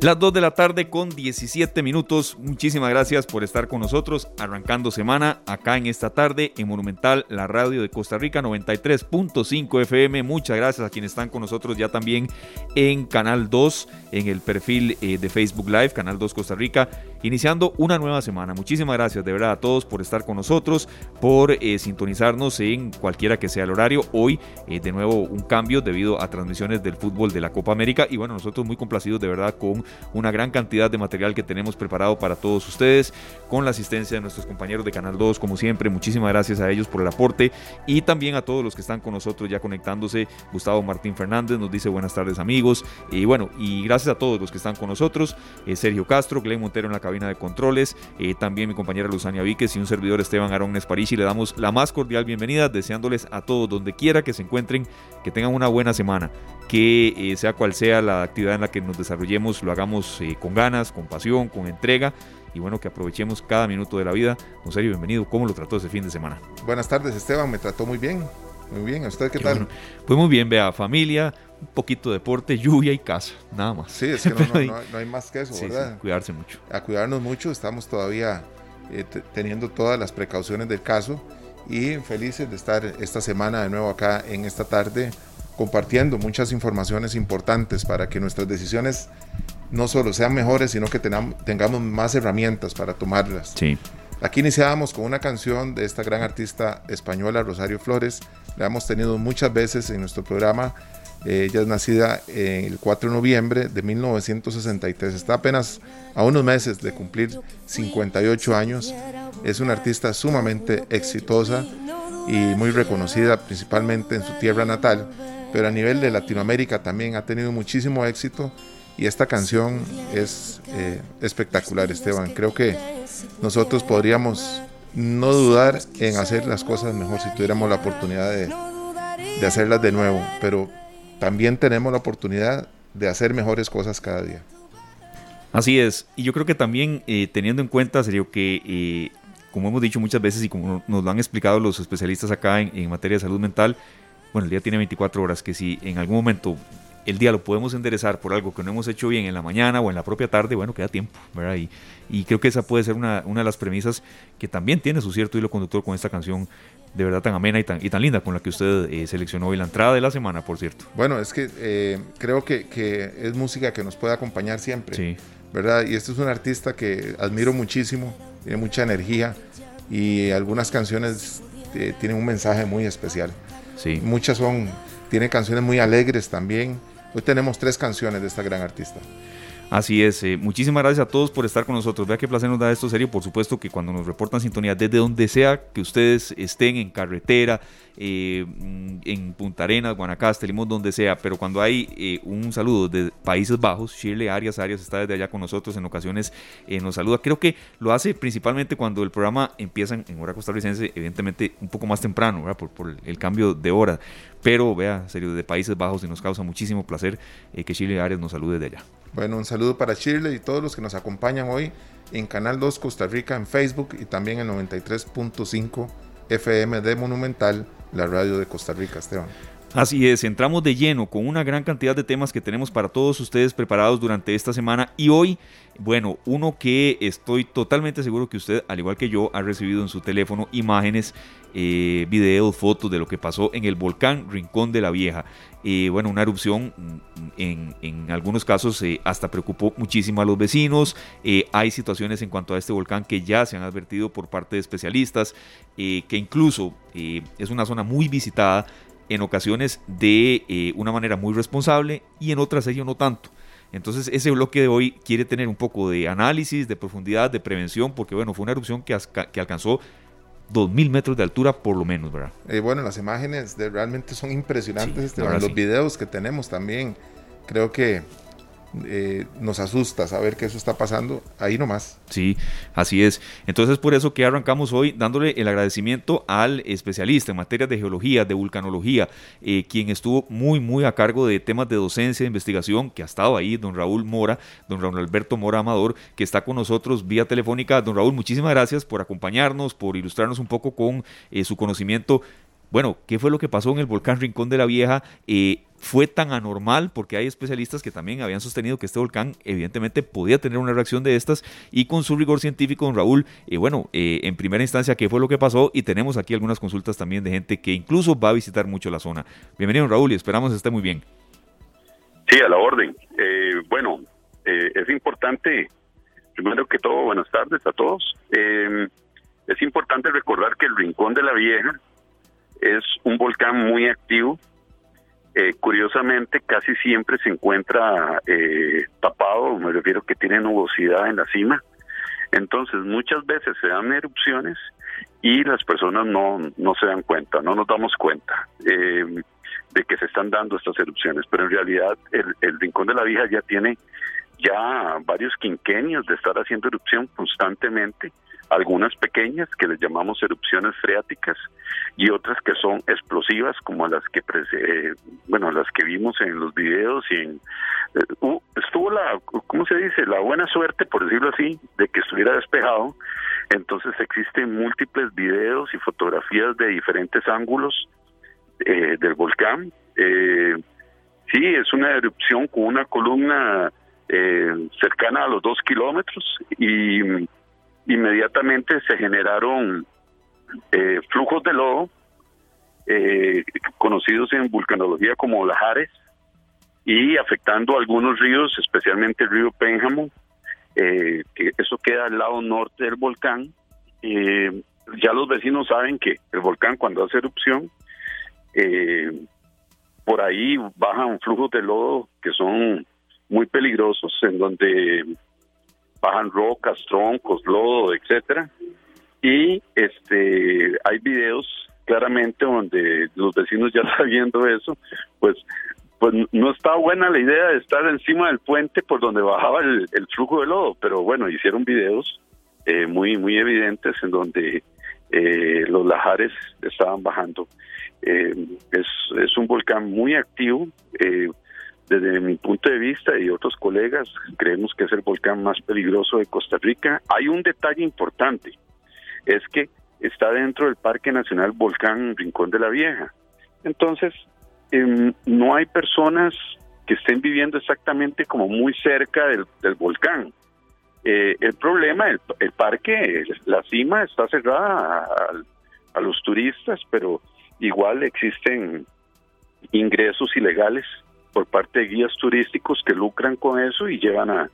Las 2 de la tarde con 17 minutos. Muchísimas gracias por estar con nosotros arrancando semana acá en esta tarde en Monumental, la radio de Costa Rica 93.5 FM. Muchas gracias a quienes están con nosotros ya también en Canal 2, en el perfil eh, de Facebook Live, Canal 2 Costa Rica, iniciando una nueva semana. Muchísimas gracias de verdad a todos por estar con nosotros, por eh, sintonizarnos en cualquiera que sea el horario. Hoy eh, de nuevo un cambio debido a transmisiones del fútbol de la Copa América y bueno, nosotros muy complacidos de verdad con una gran cantidad de material que tenemos preparado para todos ustedes, con la asistencia de nuestros compañeros de Canal 2, como siempre. Muchísimas gracias a ellos por el aporte y también a todos los que están con nosotros ya conectándose. Gustavo Martín Fernández nos dice buenas tardes amigos. Y bueno, y gracias a todos los que están con nosotros. Eh, Sergio Castro, Glenn Montero en la cabina de controles, eh, también mi compañera Luzania Víquez y un servidor Esteban Arón y Le damos la más cordial bienvenida, deseándoles a todos donde quiera que se encuentren, que tengan una buena semana, que eh, sea cual sea la actividad en la que nos desarrollemos, lo hagamos eh, con ganas, con pasión, con entrega y bueno, que aprovechemos cada minuto de la vida. Don Sergio, bienvenido. ¿Cómo lo trató ese fin de semana? Buenas tardes, Esteban. Me trató muy bien. Muy bien. ¿A usted qué, tal? pues muy bien, vea, familia, un poquito de deporte, lluvia y casa, nada más. Sí, es que no, hay, más que eso, ¿verdad? cuidarse mucho. A cuidarnos mucho. Estamos todavía eh, teniendo todas las precauciones del caso y felices de estar esta semana de nuevo acá en esta tarde compartiendo muchas informaciones importantes para que nuestras decisiones no solo sean mejores, sino que tengamos más herramientas para tomarlas. Sí. Aquí iniciábamos con una canción de esta gran artista española, Rosario Flores. La hemos tenido muchas veces en nuestro programa. Eh, ella es nacida el 4 de noviembre de 1963. Está apenas a unos meses de cumplir 58 años. Es una artista sumamente exitosa y muy reconocida principalmente en su tierra natal pero a nivel de Latinoamérica también ha tenido muchísimo éxito y esta canción es eh, espectacular, Esteban. Creo que nosotros podríamos no dudar en hacer las cosas mejor si tuviéramos la oportunidad de, hacerlas de nuevo, pero también tenemos la oportunidad de hacer mejores cosas cada día. Así es, y yo creo que también eh, teniendo en cuenta, serio, que eh, como hemos dicho muchas veces y como nos lo han explicado los especialistas acá en, en materia de salud mental, bueno, el día tiene 24 horas, que si en algún momento el día lo podemos enderezar por algo que no hemos hecho bien en la mañana o en la propia tarde, bueno, queda tiempo, ¿verdad? Y, y creo que esa puede ser una, una, de las premisas que también tiene su cierto hilo conductor con esta canción de verdad tan amena y tan, y tan linda con la que usted eh, seleccionó hoy la entrada de la semana, por cierto. Bueno, es que eh, creo que, que, es música que nos puede acompañar siempre, sí. ¿verdad? Y este es un artista que admiro muchísimo, tiene mucha energía y algunas canciones eh, tienen un mensaje muy especial. Sí. Muchas son, tiene canciones muy alegres también. Hoy tenemos tres canciones de esta gran artista. Así es, eh, muchísimas gracias a todos por estar con nosotros. Vea qué placer nos da esto serio. Por supuesto que cuando nos reportan sintonía, desde donde sea que ustedes estén en carretera, eh, en Punta Arenas, Guanacaste, Limón, donde sea, pero cuando hay eh, un saludo de Países Bajos, Shirley Arias Arias está desde allá con nosotros, en ocasiones nos saluda. Creo que lo hace principalmente cuando el programa empieza en, hora costarricense, evidentemente un poco más temprano, Por, por el cambio de hora. Pero vea, serio, de Países Bajos y nos causa muchísimo placer que Shirley Arias nos salude de allá. Bueno, un saludo para Shirley y todos los que nos acompañan hoy en Canal 2 Costa Rica en Facebook y también en 93.5 FM de Monumental, la radio de Costa Rica, Esteban. Así es, entramos de lleno con una gran cantidad de temas que tenemos para todos ustedes preparados durante esta semana y hoy, bueno, uno que estoy totalmente seguro que usted, al igual que yo, ha recibido en su teléfono imágenes, eh, videos, fotos de lo que pasó en el volcán Rincón de la Vieja. Eh, bueno, una erupción mm, en, algunos casos eh, hasta preocupó muchísimo a los vecinos. hay situaciones en cuanto a este volcán que ya se han advertido por parte de especialistas, que incluso es una zona muy visitada en ocasiones de eh, una manera muy responsable y en otras ello no tanto. Entonces ese bloque de hoy quiere tener un poco de análisis, de profundidad, de prevención, porque bueno, fue una erupción que, que alcanzó 2.000 metros de altura por lo menos, ¿verdad? Eh, bueno, las imágenes de, realmente son impresionantes, los videos que tenemos también, creo que eh, nos asusta saber que eso está pasando ahí nomás. Sí, así es. Entonces por eso que arrancamos hoy dándole el agradecimiento al especialista en materia de geología, de vulcanología, eh, quien estuvo muy, muy a cargo de temas de docencia, de investigación, que ha estado ahí, don Raúl Mora, don Raúl Alberto Mora Amador, que está con nosotros vía telefónica. Don Raúl, muchísimas gracias por acompañarnos, por ilustrarnos un poco con eh, su conocimiento bueno, ¿qué fue lo que pasó en el volcán Rincón de la Vieja? Eh, ¿Fue tan anormal? Porque hay especialistas que también habían sostenido que este volcán evidentemente podía tener una reacción de estas y con su rigor científico, don Raúl, eh, bueno, eh, en primera instancia, ¿qué fue lo que pasó? Y tenemos aquí algunas consultas también de gente que incluso va a visitar mucho la zona. Bienvenido, Raúl, y esperamos esté muy bien. Sí, a la orden. bueno, es importante, primero que todo, buenas tardes a todos. es importante recordar que el Rincón de la Vieja es un volcán muy activo. Eh, curiosamente, casi siempre se encuentra eh, tapado, me refiero que tiene nubosidad en la cima. Entonces, muchas veces se dan erupciones y las personas no, no se dan cuenta, no nos damos cuenta eh, de que se están dando estas erupciones. Pero en realidad, el, el Rincón de la Vieja ya tiene ya varios quinquenios de estar haciendo erupción constantemente algunas pequeñas que les llamamos erupciones freáticas y otras que son explosivas como las que eh, bueno las que vimos en los videos y eh, estuvo la cómo se dice la buena suerte por decirlo así de que estuviera despejado. Entonces existen múltiples videos y fotografías de diferentes ángulos eh, del volcán. Sí es una erupción con una columna cercana a los dos kilómetros y inmediatamente se generaron eh, flujos de lodo, eh, conocidos en vulcanología como lajares, y afectando algunos ríos, especialmente el río Pénjamo, eh, que eso queda al lado norte del volcán. ya los vecinos saben que el volcán cuando hace erupción, por ahí bajan flujos de lodo que son muy peligrosos, en donde bajan rocas, troncos, lodo, etcétera. Y este hay videos claramente donde los vecinos ya sabiendo eso, pues pues no está buena la idea de estar encima del puente por donde bajaba el, flujo de lodo, pero bueno, hicieron videos eh, muy muy evidentes en donde eh, los lajares estaban bajando. Eh, es, es un volcán muy activo, desde mi punto de vista y otros colegas, creemos que es el volcán más peligroso de Costa Rica. Hay un detalle importante, es que está dentro del Parque Nacional Volcán Rincón de la Vieja. Entonces, em, no hay personas que estén viviendo exactamente como muy cerca del, volcán. Eh, el problema, el, el, parque, la cima está cerrada a los turistas, pero igual existen ingresos ilegales por parte de guías turísticos que lucran con eso y llevan a,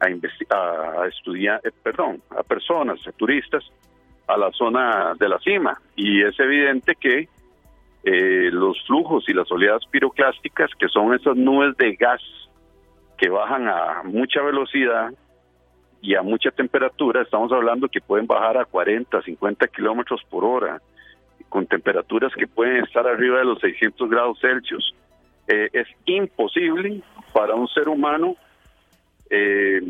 a, a estudiar, eh, perdón, a personas, a turistas, a la zona de la cima. Y es evidente que eh, los flujos y las oleadas piroclásticas, que son esas nubes de gas que bajan a mucha velocidad y a mucha temperatura, estamos hablando que pueden bajar a 40, 50 kilómetros por hora, con temperaturas que pueden estar arriba de los 600 grados Celsius. Eh, es imposible para un ser humano, eh,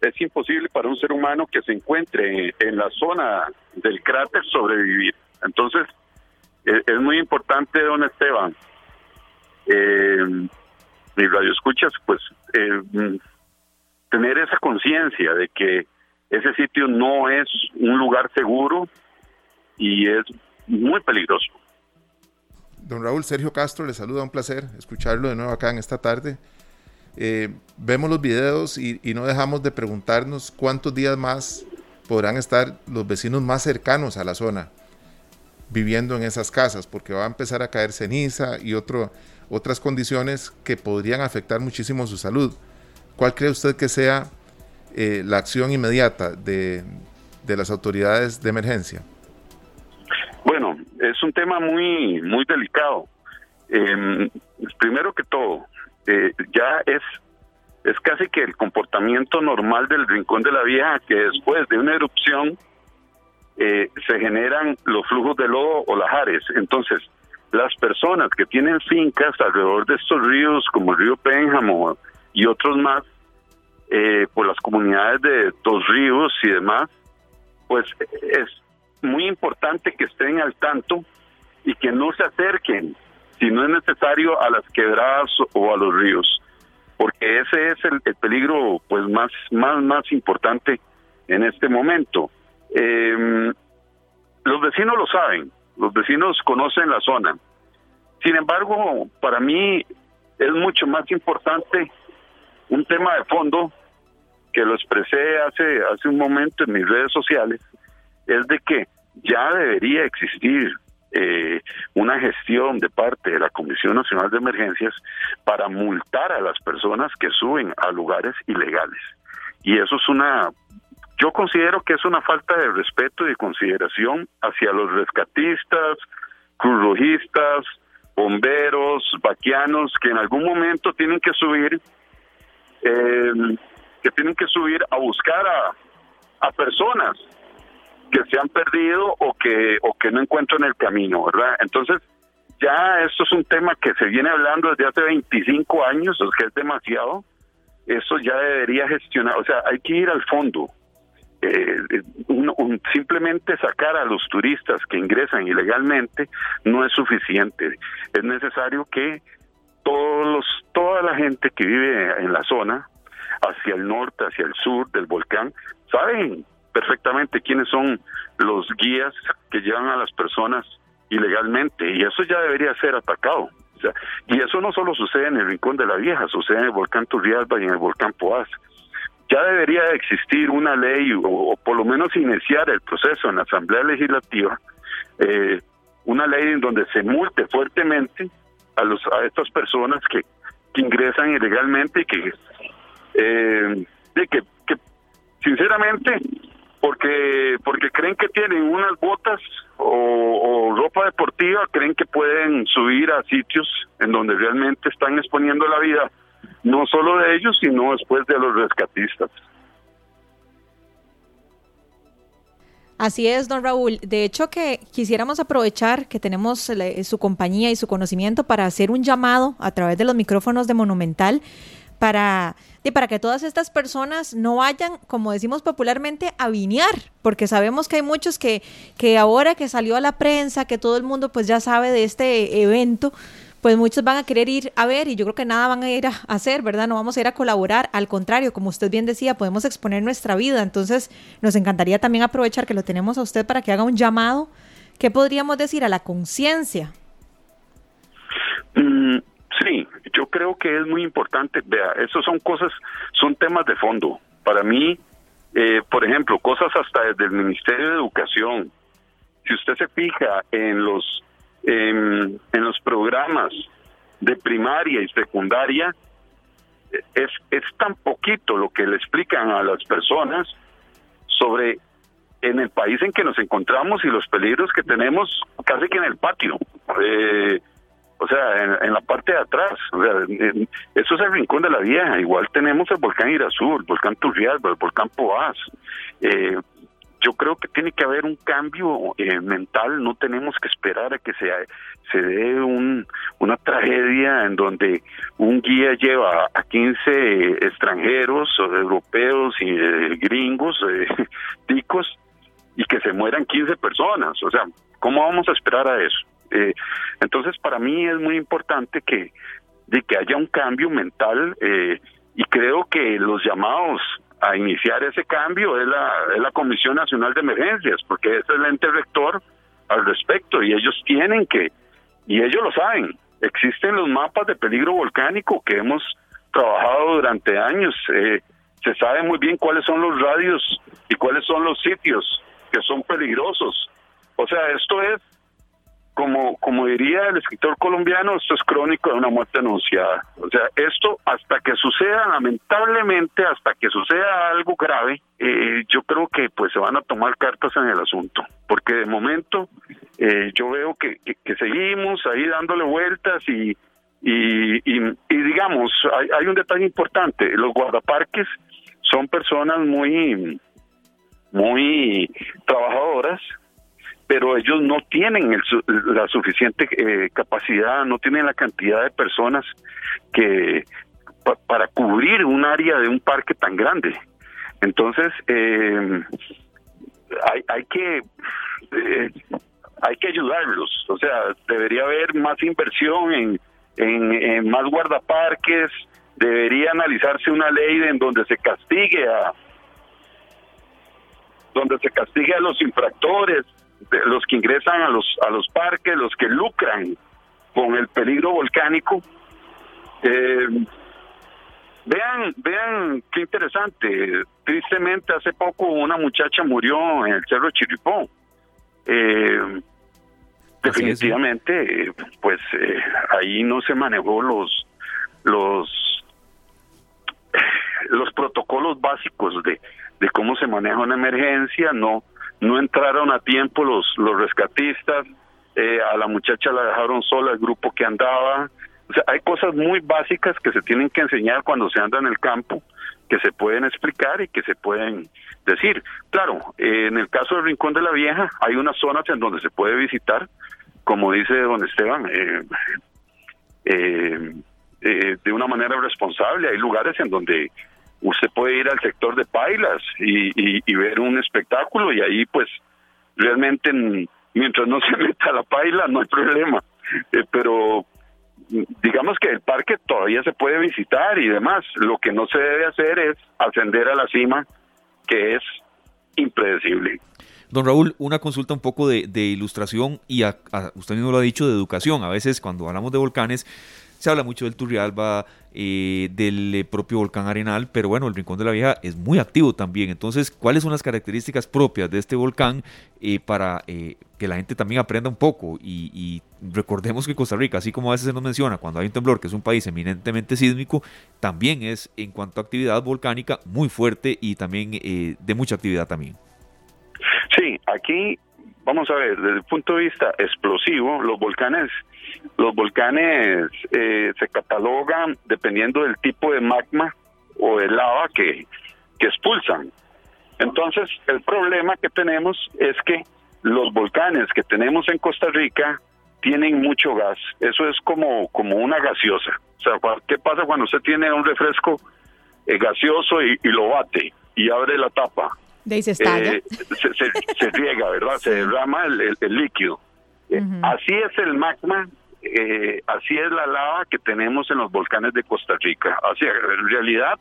es imposible para un ser humano que se encuentre en, la zona del cráter sobrevivir. Entonces, eh, es muy importante, don Esteban, mi radio escuchas, pues tener esa conciencia de que ese sitio no es un lugar seguro y es muy peligroso. Don Raúl, Sergio Castro le saluda, un placer escucharlo de nuevo acá en esta tarde. Eh, vemos los videos y, no dejamos de preguntarnos cuántos días más podrán estar los vecinos más cercanos a la zona viviendo en esas casas, porque va a empezar a caer ceniza y otras condiciones que podrían afectar muchísimo su salud. ¿Cuál cree usted que sea eh, la acción inmediata de, de las autoridades de emergencia? Es un tema muy muy delicado. Eh, primero que todo, eh, ya es es casi que el comportamiento normal del rincón de la vieja que después de una erupción eh, se generan los flujos de lodo o lajares. Entonces, las personas que tienen fincas alrededor de estos ríos, como el río Pénjamo y otros más, eh, por las comunidades de Dos Ríos y demás, pues es muy importante que estén al tanto y que no se acerquen, si no es necesario, a las quebradas o a los ríos, porque ese es el, peligro pues más, más, más importante en este momento. Em, los vecinos lo saben, los vecinos conocen la zona. Sin embargo, para mí es mucho más importante un tema de fondo que lo expresé hace, hace un momento en mis redes sociales, es de que ya debería existir eh, una gestión de parte de la Comisión Nacional de Emergencias para multar a las personas que suben a lugares ilegales. Y eso es una, yo considero que es una falta de respeto y de consideración hacia los rescatistas, cruzrojistas, bomberos, vaquianos, que en algún momento tienen que subir, eh, que tienen que subir a buscar a, a personas que se han perdido o que o que no encuentran el camino, ¿verdad? Entonces, ya esto es un tema que se viene hablando desde hace 25 años, es que es demasiado. Eso ya debería gestionar, o sea, hay que ir al fondo. Eh, simplemente sacar a los turistas que ingresan ilegalmente no es suficiente. Es necesario que todos los, toda la gente que vive en la zona, hacia el norte, hacia el sur del volcán, saben perfectamente quiénes son los guías que llevan a las personas ilegalmente y eso ya debería ser atacado. y eso no solo sucede en el Rincón de la Vieja, sucede en el volcán Turrialba y en el volcán Poás. Ya debería existir una ley o, por lo menos iniciar el proceso en la Asamblea Legislativa, eh, una ley en donde se multe fuertemente a, los, a estas personas que, ingresan ilegalmente y que, eh, que, que sinceramente porque porque creen que tienen unas botas o, ropa deportiva, creen que pueden subir a sitios en donde realmente están exponiendo la vida, no solo de ellos, sino después de los rescatistas. Así es, don Raúl. De hecho, que quisiéramos aprovechar que tenemos su compañía y su conocimiento para hacer un llamado a través de los micrófonos de Monumental para, para que todas estas personas no vayan, como decimos popularmente, a vinear, porque sabemos que hay muchos que, que ahora que salió a la prensa, que todo el mundo pues ya sabe de este evento, pues muchos van a querer ir a ver y yo creo que nada van a ir a hacer, ¿verdad? No vamos a ir a colaborar, al contrario, como usted bien decía, podemos exponer nuestra vida, entonces nos encantaría también aprovechar que lo tenemos a usted para que haga un llamado, ¿qué podríamos decir? A la conciencia. Mm, Sí, yo creo que es muy importante. Vea, esos son cosas, son temas de fondo. Para mí, eh, por ejemplo, cosas hasta desde el Ministerio de Educación. Si usted se fija en los en, los programas de primaria y secundaria, es, es tan poquito lo que le explican a las personas sobre en el país en que nos encontramos y los peligros que tenemos casi que en el patio. Eh, o sea, en, la parte de atrás. eso es el rincón de la vieja. Igual tenemos el volcán Irazú, el volcán Turrialba, el volcán Poás. Eh, yo creo que tiene que haber un cambio eh, mental, no tenemos que esperar a que se, se dé un, una tragedia en donde un guía lleva a 15 extranjeros, o europeos y eh, gringos, ticos, y que se mueran 15 personas. O sea, ¿cómo vamos a esperar a eso? Eh, entonces, para mí es muy importante que, de que haya un cambio mental eh, y creo que los llamados a iniciar ese cambio es la, es la Comisión Nacional de Emergencias, porque es el ente rector al respecto y ellos tienen que, y ellos lo saben, existen los mapas de peligro volcánico que hemos trabajado durante años, eh, se sabe muy bien cuáles son los radios y cuáles son los sitios que son peligrosos. O sea, esto es como, como diría el escritor colombiano, esto es crónico de una muerte anunciada. O sea, esto hasta que suceda, lamentablemente, hasta que suceda algo grave, eh, yo creo que pues se van a tomar cartas en el asunto, porque de momento eh, yo veo que, seguimos ahí dándole vueltas y, y, y, digamos, hay, hay un detalle importante, los guardaparques son personas muy, muy trabajadoras, pero ellos no tienen la suficiente eh, capacidad, no tienen la cantidad de personas que para cubrir un área de un parque tan grande. Entonces, eh, hay, hay que eh, hay que ayudarlos, o sea, debería haber más inversión en, en, más guardaparques, debería analizarse una ley en donde se castigue a donde se castigue a los infractores, los que ingresan a los, a los parques, los que lucran con el peligro volcánico. Eh, vean, vean qué interesante. Tristemente, hace poco una muchacha murió en el Cerro Chiripó. Eh, definitivamente, pues eh, ahí no se manejó los los los protocolos básicos de, de cómo se maneja una emergencia, no no entraron a tiempo los los rescatistas, eh, a la muchacha la dejaron sola el grupo que andaba, o sea, hay cosas muy básicas que se tienen que enseñar cuando se anda en el campo, que se pueden explicar y que se pueden decir. Claro, eh, en el caso del Rincón de la Vieja hay unas zonas en donde se puede visitar, como dice don Esteban, eh, eh, eh, de una manera responsable. Hay lugares en donde usted puede ir al sector de Pailas y, y, ver un espectáculo y ahí pues realmente mientras no se meta la paila no hay problema. pero digamos que el parque todavía se puede visitar y demás. Lo que no se debe hacer es ascender a la cima, que es impredecible. Don Raúl, una consulta un poco de, ilustración y usted mismo lo ha dicho, de educación. A veces cuando hablamos de volcanes se habla mucho del Turrialba, eh, del eh, propio volcán Arenal, pero bueno, el Rincón de la Vieja es muy activo también. Entonces, ¿cuáles son las características propias de este volcán eh, para que la gente también aprenda un poco? Y, recordemos que Costa Rica, así como a veces se nos menciona cuando hay un temblor, que es un país eminentemente sísmico, también es en cuanto a actividad volcánica muy fuerte y también de mucha actividad también. Sí, aquí vamos a ver, desde el punto de vista explosivo, los volcanes los volcanes eh, se catalogan dependiendo del tipo de magma o de lava que, que expulsan. Entonces, el problema que tenemos es que los volcanes que tenemos en Costa Rica tienen mucho gas. Eso es como, como una gaseosa. O sea, ¿qué pasa cuando usted tiene un refresco eh, gaseoso y, lo bate y abre la tapa? De ahí se estalla. Eh, se, riega, ¿verdad? Se derrama el, líquido. Así es el magma eh, así es la lava que tenemos en los volcanes de Costa Rica. Así, en realidad,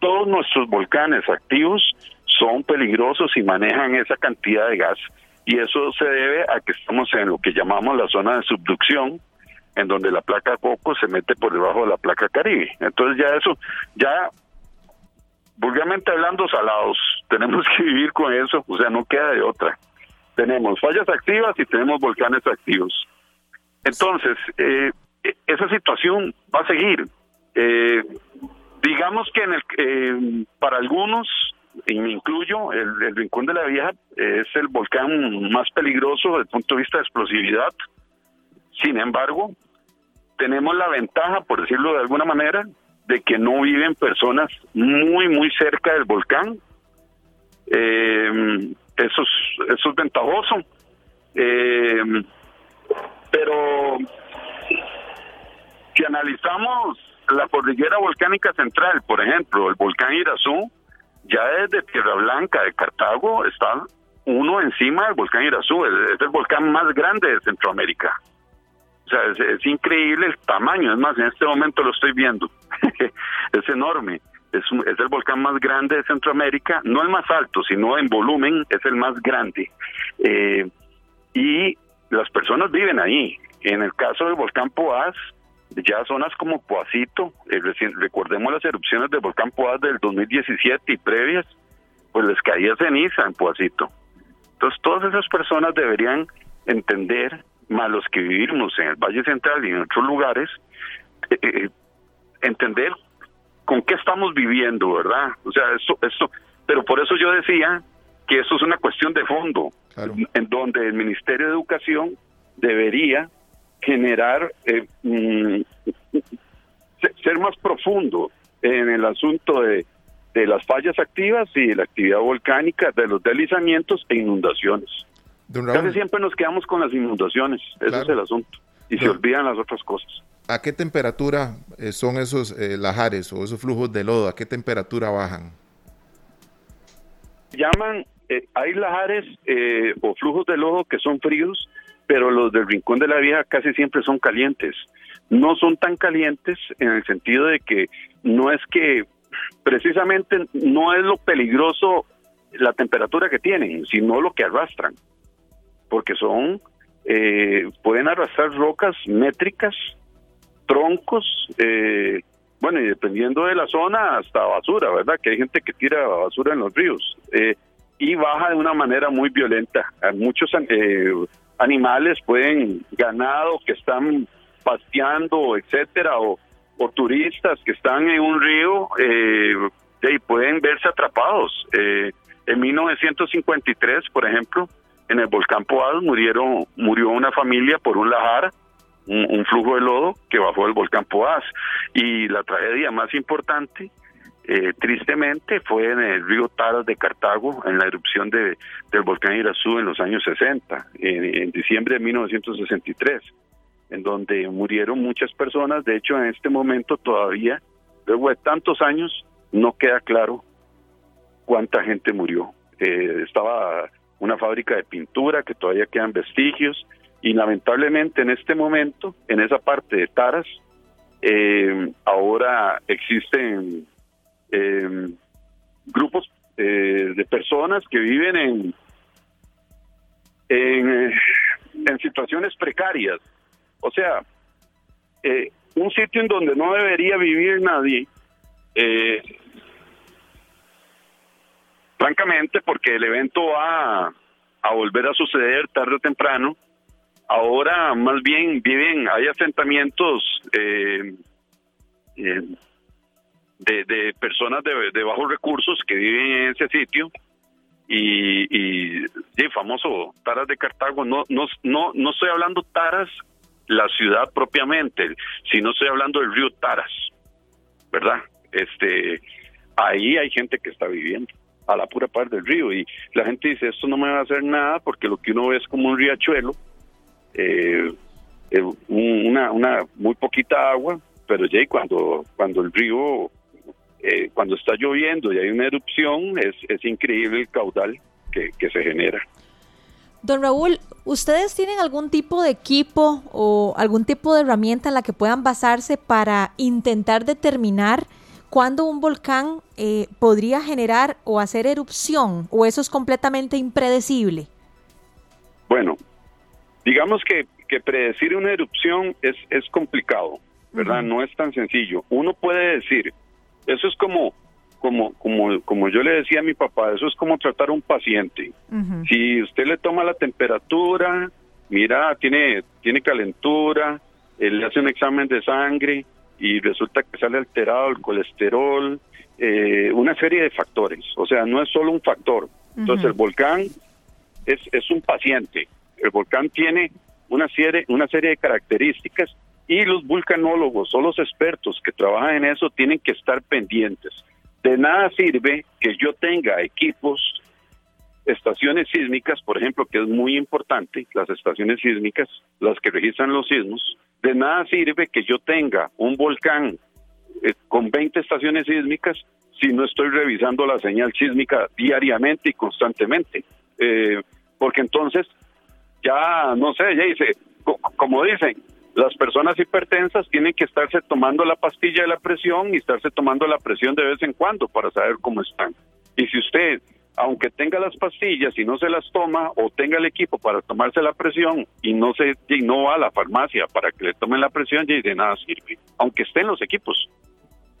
todos nuestros volcanes activos son peligrosos y manejan esa cantidad de gas. Y eso se debe a que estamos en lo que llamamos la zona de subducción, en donde la placa Coco se mete por debajo de la placa Caribe. Entonces ya eso, ya vulgarmente hablando salados, tenemos que vivir con eso, o sea, no queda de otra. Tenemos fallas activas y tenemos volcanes activos. Entonces, eh, esa situación va a seguir. Eh, digamos que en el, eh, para algunos, y me incluyo, el, Rincón de la Vieja es el volcán más peligroso desde el punto de vista de explosividad. Sin embargo, tenemos la ventaja, por decirlo de alguna manera, de que no viven personas muy, muy cerca del volcán. Eh, eso, es, eso es ventajoso. Eh, pero si analizamos la cordillera volcánica central, por ejemplo, el volcán Irazú, ya desde Tierra Blanca de Cartago está uno encima del volcán Irazú, es, el volcán más grande de Centroamérica. O sea, es, increíble el tamaño, es más, en este momento lo estoy viendo, es enorme. Es, es, el volcán más grande de Centroamérica, no el más alto, sino en volumen es el más grande. Eh, y las personas viven ahí. En el caso del volcán Poás, ya zonas como Poacito, eh, recordemos las erupciones del volcán Poás del 2017 y previas, pues les caía ceniza en Poacito. Entonces todas esas personas deberían entender, más los que vivimos en el Valle Central y en otros lugares, eh, eh, entender con qué estamos viviendo, ¿verdad? O sea, esto, esto, pero por eso yo decía que eso es una cuestión de fondo, en donde el Ministerio de Educación debería generar, eh, mm, ser más profundo en el asunto de, de las fallas activas y de la actividad volcánica, de los deslizamientos e inundaciones. Casi siempre nos quedamos con las inundaciones, ese es el asunto, y se olvidan las otras cosas. ¿A qué temperatura eh, son esos eh, lajares o esos flujos de lodo? ¿A qué temperatura bajan? Llaman eh, hay lajares eh, o flujos de lodo que son fríos, pero los del Rincón de la Vieja casi siempre son calientes. No son tan calientes en el sentido de que no es que precisamente no es lo peligroso la temperatura que tienen, sino lo que arrastran. Porque son, eh, pueden arrastrar rocas métricas, troncos, eh, bueno, y dependiendo de la zona, hasta basura, ¿verdad? Que hay gente que tira basura en los ríos. Eh, y baja de una manera muy violenta. Muchos eh, animales pueden, ganado que están pasteando, etcétera, o, turistas que están en un río, eh, y pueden verse atrapados. Eh, en 1953, por ejemplo, en el volcán Poás murieron, murió una familia por un lajar, un, flujo de lodo que bajó del volcán Poás. Y la tragedia más importante, eh, tristemente, fue en el río Taras de Cartago, en la erupción de, del volcán Irazú en los años 60, en diciembre de 1963 en donde murieron muchas personas. De hecho, en este momento todavía, luego de tantos años, no queda claro cuánta gente murió. Eh, estaba una fábrica de pintura que todavía quedan vestigios y lamentablemente en este momento, en esa parte de Taras, eh, ahora existen eh, grupos de personas que viven en, en, en situaciones precarias, o sea, eh, un sitio en donde no debería vivir nadie, eh, francamente, porque el evento va a volver a suceder tarde o temprano, ahora más bien viven, hay asentamientos eh, de, personas de, bajos recursos que viven en ese sitio. Y, y, famoso Taras de Cartago, no, no, no, no estoy hablando Taras la ciudad propiamente, si no estoy hablando del río Taras, ¿verdad? Este, ahí hay gente que está viviendo a la pura parte del río y la gente dice esto no me va a hacer nada porque lo que uno ve es como un riachuelo, eh, eh, una, una muy poquita agua, pero ya cuando cuando el río eh, cuando está lloviendo y hay una erupción es, es increíble el caudal que, que se genera. Don Raúl, ¿ustedes tienen algún tipo de equipo o algún tipo de herramienta en la que puedan basarse para intentar determinar cuándo un volcán eh, podría generar o hacer erupción? ¿O eso es completamente impredecible? Bueno, digamos que, predecir una erupción es, es complicado, ¿verdad? No es tan sencillo. Uno puede decir, eso es como como, como, como yo le decía a mi papá, eso es como tratar a un paciente. Si usted le toma la temperatura, mira, tiene, tiene calentura, le hace un examen de sangre y resulta que sale alterado el colesterol, eh, una serie de factores. O sea, no es solo un factor. Entonces, el volcán es, es un paciente. El volcán tiene una serie, una serie de características y los vulcanólogos o los expertos que trabajan en eso tienen que estar pendientes. De nada sirve que yo tenga equipos, estaciones sísmicas, por ejemplo, que es muy importante, las estaciones sísmicas, las que registran los sismos. De nada sirve que yo tenga un volcán eh, con 20 estaciones sísmicas si no estoy revisando la señal sísmica diariamente y constantemente. Eh, porque entonces ya, no sé, ya dice, como dicen, las personas hipertensas tienen que estarse tomando la pastilla de la presión y estarse tomando la presión de vez en cuando para saber cómo están. Y si usted, aunque tenga las pastillas y no se las toma o tenga el equipo para tomarse la presión y no se y no va a la farmacia para que le tomen la presión, ya de nada sirve, aunque estén los equipos.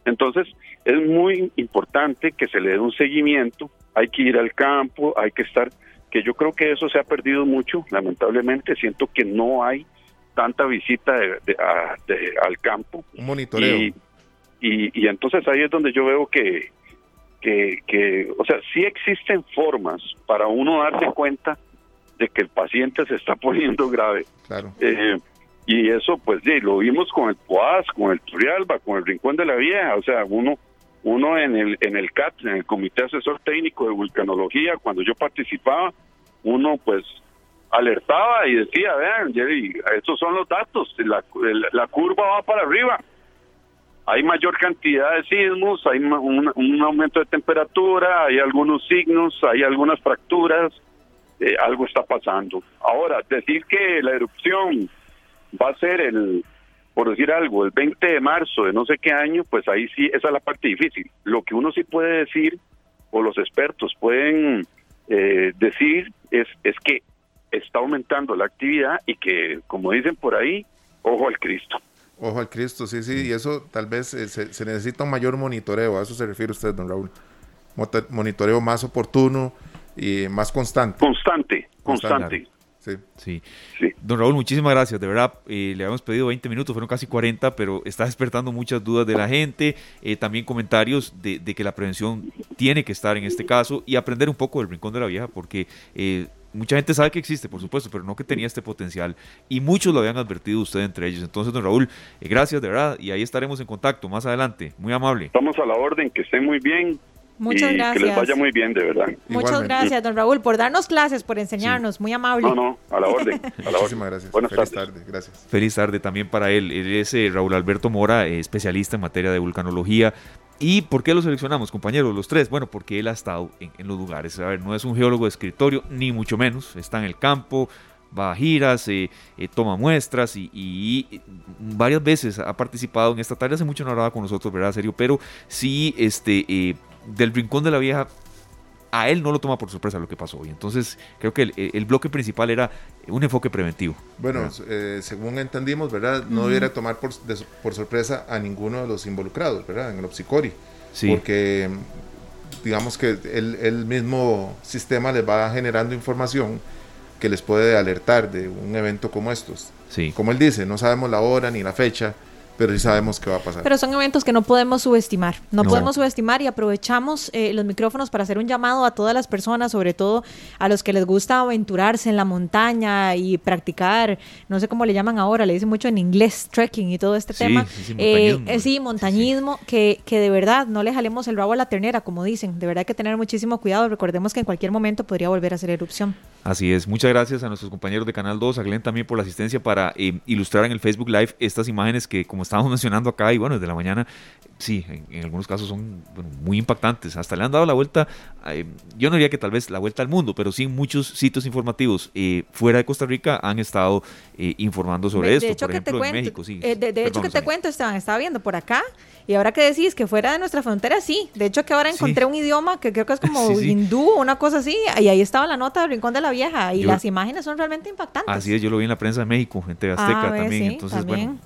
Entonces, es muy importante que se le dé un seguimiento, hay que ir al campo, hay que estar que yo creo que eso se ha perdido mucho, lamentablemente siento que no hay tanta visita de, al campo. Un monitoreo. Y, y, entonces ahí es donde yo veo que, que, o sea, sí existen formas para uno darse cuenta de que el paciente se está poniendo grave. Claro. Eh, y eso, pues, sí, lo vimos con el POAS, con el Turrialba, con el Rincón de la Vieja, o sea, uno uno en el en el CAT, en el Comité Asesor Técnico de Vulcanología, cuando yo participaba, uno pues alertaba y decía, vean, Jerry, estos son los datos, la, la curva va para arriba. Hay mayor cantidad de sismos, hay un, aumento de temperatura, hay algunos signos, hay algunas fracturas, eh, algo está pasando. Ahora, decir que la erupción va a ser el, por decir algo, el 20 de marzo de no sé qué año, pues ahí sí, esa es la parte difícil. Lo que uno sí puede decir, o los expertos pueden eh, decir, es, es que está aumentando la actividad y que, como dicen por ahí, ojo al Cristo. Ojo al Cristo, sí, sí, y eso tal vez eh, se, se, necesita un mayor monitoreo, a eso se refiere usted, don Raúl. Monitoreo más oportuno y más constante. Constante, constante. Sí. sí. Don Raúl, muchísimas gracias. De verdad, eh, le habíamos pedido 20 minutos, fueron casi 40, pero está despertando muchas dudas de la gente. Eh, también comentarios de, que la prevención tiene que estar en este caso y aprender un poco del Rincón de la Vieja, porque eh, mucha gente sabe que existe, por supuesto, pero no que tenía este potencial. Y muchos lo habían advertido usted entre ellos. Entonces, don Raúl, gracias de verdad. Y ahí estaremos en contacto más adelante. Muy amable. Estamos a la orden, que estén muy bien. Muchas gracias. Que les vaya muy bien, de verdad. Muchas gracias, don Raúl, por darnos clases, por enseñarnos. Muy amable. No, no, a la orden. A la Muchísimas gracias. Buenas Feliz tarde. Gracias. Feliz tarde también para él. Él es eh, Raúl Alberto Mora, eh, especialista en materia de vulcanología. ¿Y por qué lo seleccionamos, compañeros, los tres? Bueno, porque él ha estado en, los lugares. A ver, no es un geólogo de escritorio, ni mucho menos. Está en el campo, va a giras, eh, toma muestras y, varias veces ha participado en esta tarea. Hace mucho no con nosotros, ¿verdad? Serio, pero sí, este, del Rincón de la Vieja, a él no lo toma por sorpresa lo que pasó hoy. Entonces, creo que el, bloque principal era un enfoque preventivo. Bueno, eh, según entendimos, ¿verdad? No debiera tomar por, por, sorpresa a ninguno de los involucrados, ¿verdad? En el Opsicori. Sí. Porque digamos que el, el, mismo sistema les va generando información que les puede alertar de un evento como estos. Sí. Como él dice, no sabemos la hora ni la fecha, pero sí sabemos qué va a pasar. Pero son eventos que no podemos subestimar, no, podemos subestimar y aprovechamos eh, los micrófonos para hacer un llamado a todas las personas, sobre todo a los que les gusta aventurarse en la montaña y practicar, no sé cómo le llaman ahora, le dicen mucho en inglés, trekking y todo este tema. Sí, montañismo, eh, sí, montañismo, Que, que de verdad no le jalemos el rabo a la ternera, como dicen, de verdad hay que tener muchísimo cuidado, recordemos que en cualquier momento podría volver a hacer erupción. Así es, muchas gracias a nuestros compañeros de Canal 2, a Glenn también por la asistencia para eh, ilustrar en el Facebook Live estas imágenes que como estábamos mencionando acá y bueno, desde la mañana, sí, en, algunos casos son muy impactantes. Hasta le han dado la vuelta, yo no diría que tal vez la vuelta al mundo, pero sí muchos sitios informativos eh, fuera de Costa Rica han estado informando sobre esto. por ejemplo, en México, sí. de, hecho que te cuento, Esteban, estaba viendo por acá y ahora que decís que fuera de nuestra frontera, sí. De hecho que ahora encontré un idioma que creo que es como hindú o una cosa así y ahí estaba la nota del Rincón de la Vieja y las imágenes son realmente impactantes. Así es, yo lo vi en la prensa de México, en TV Azteca ah, también. Entonces, bueno,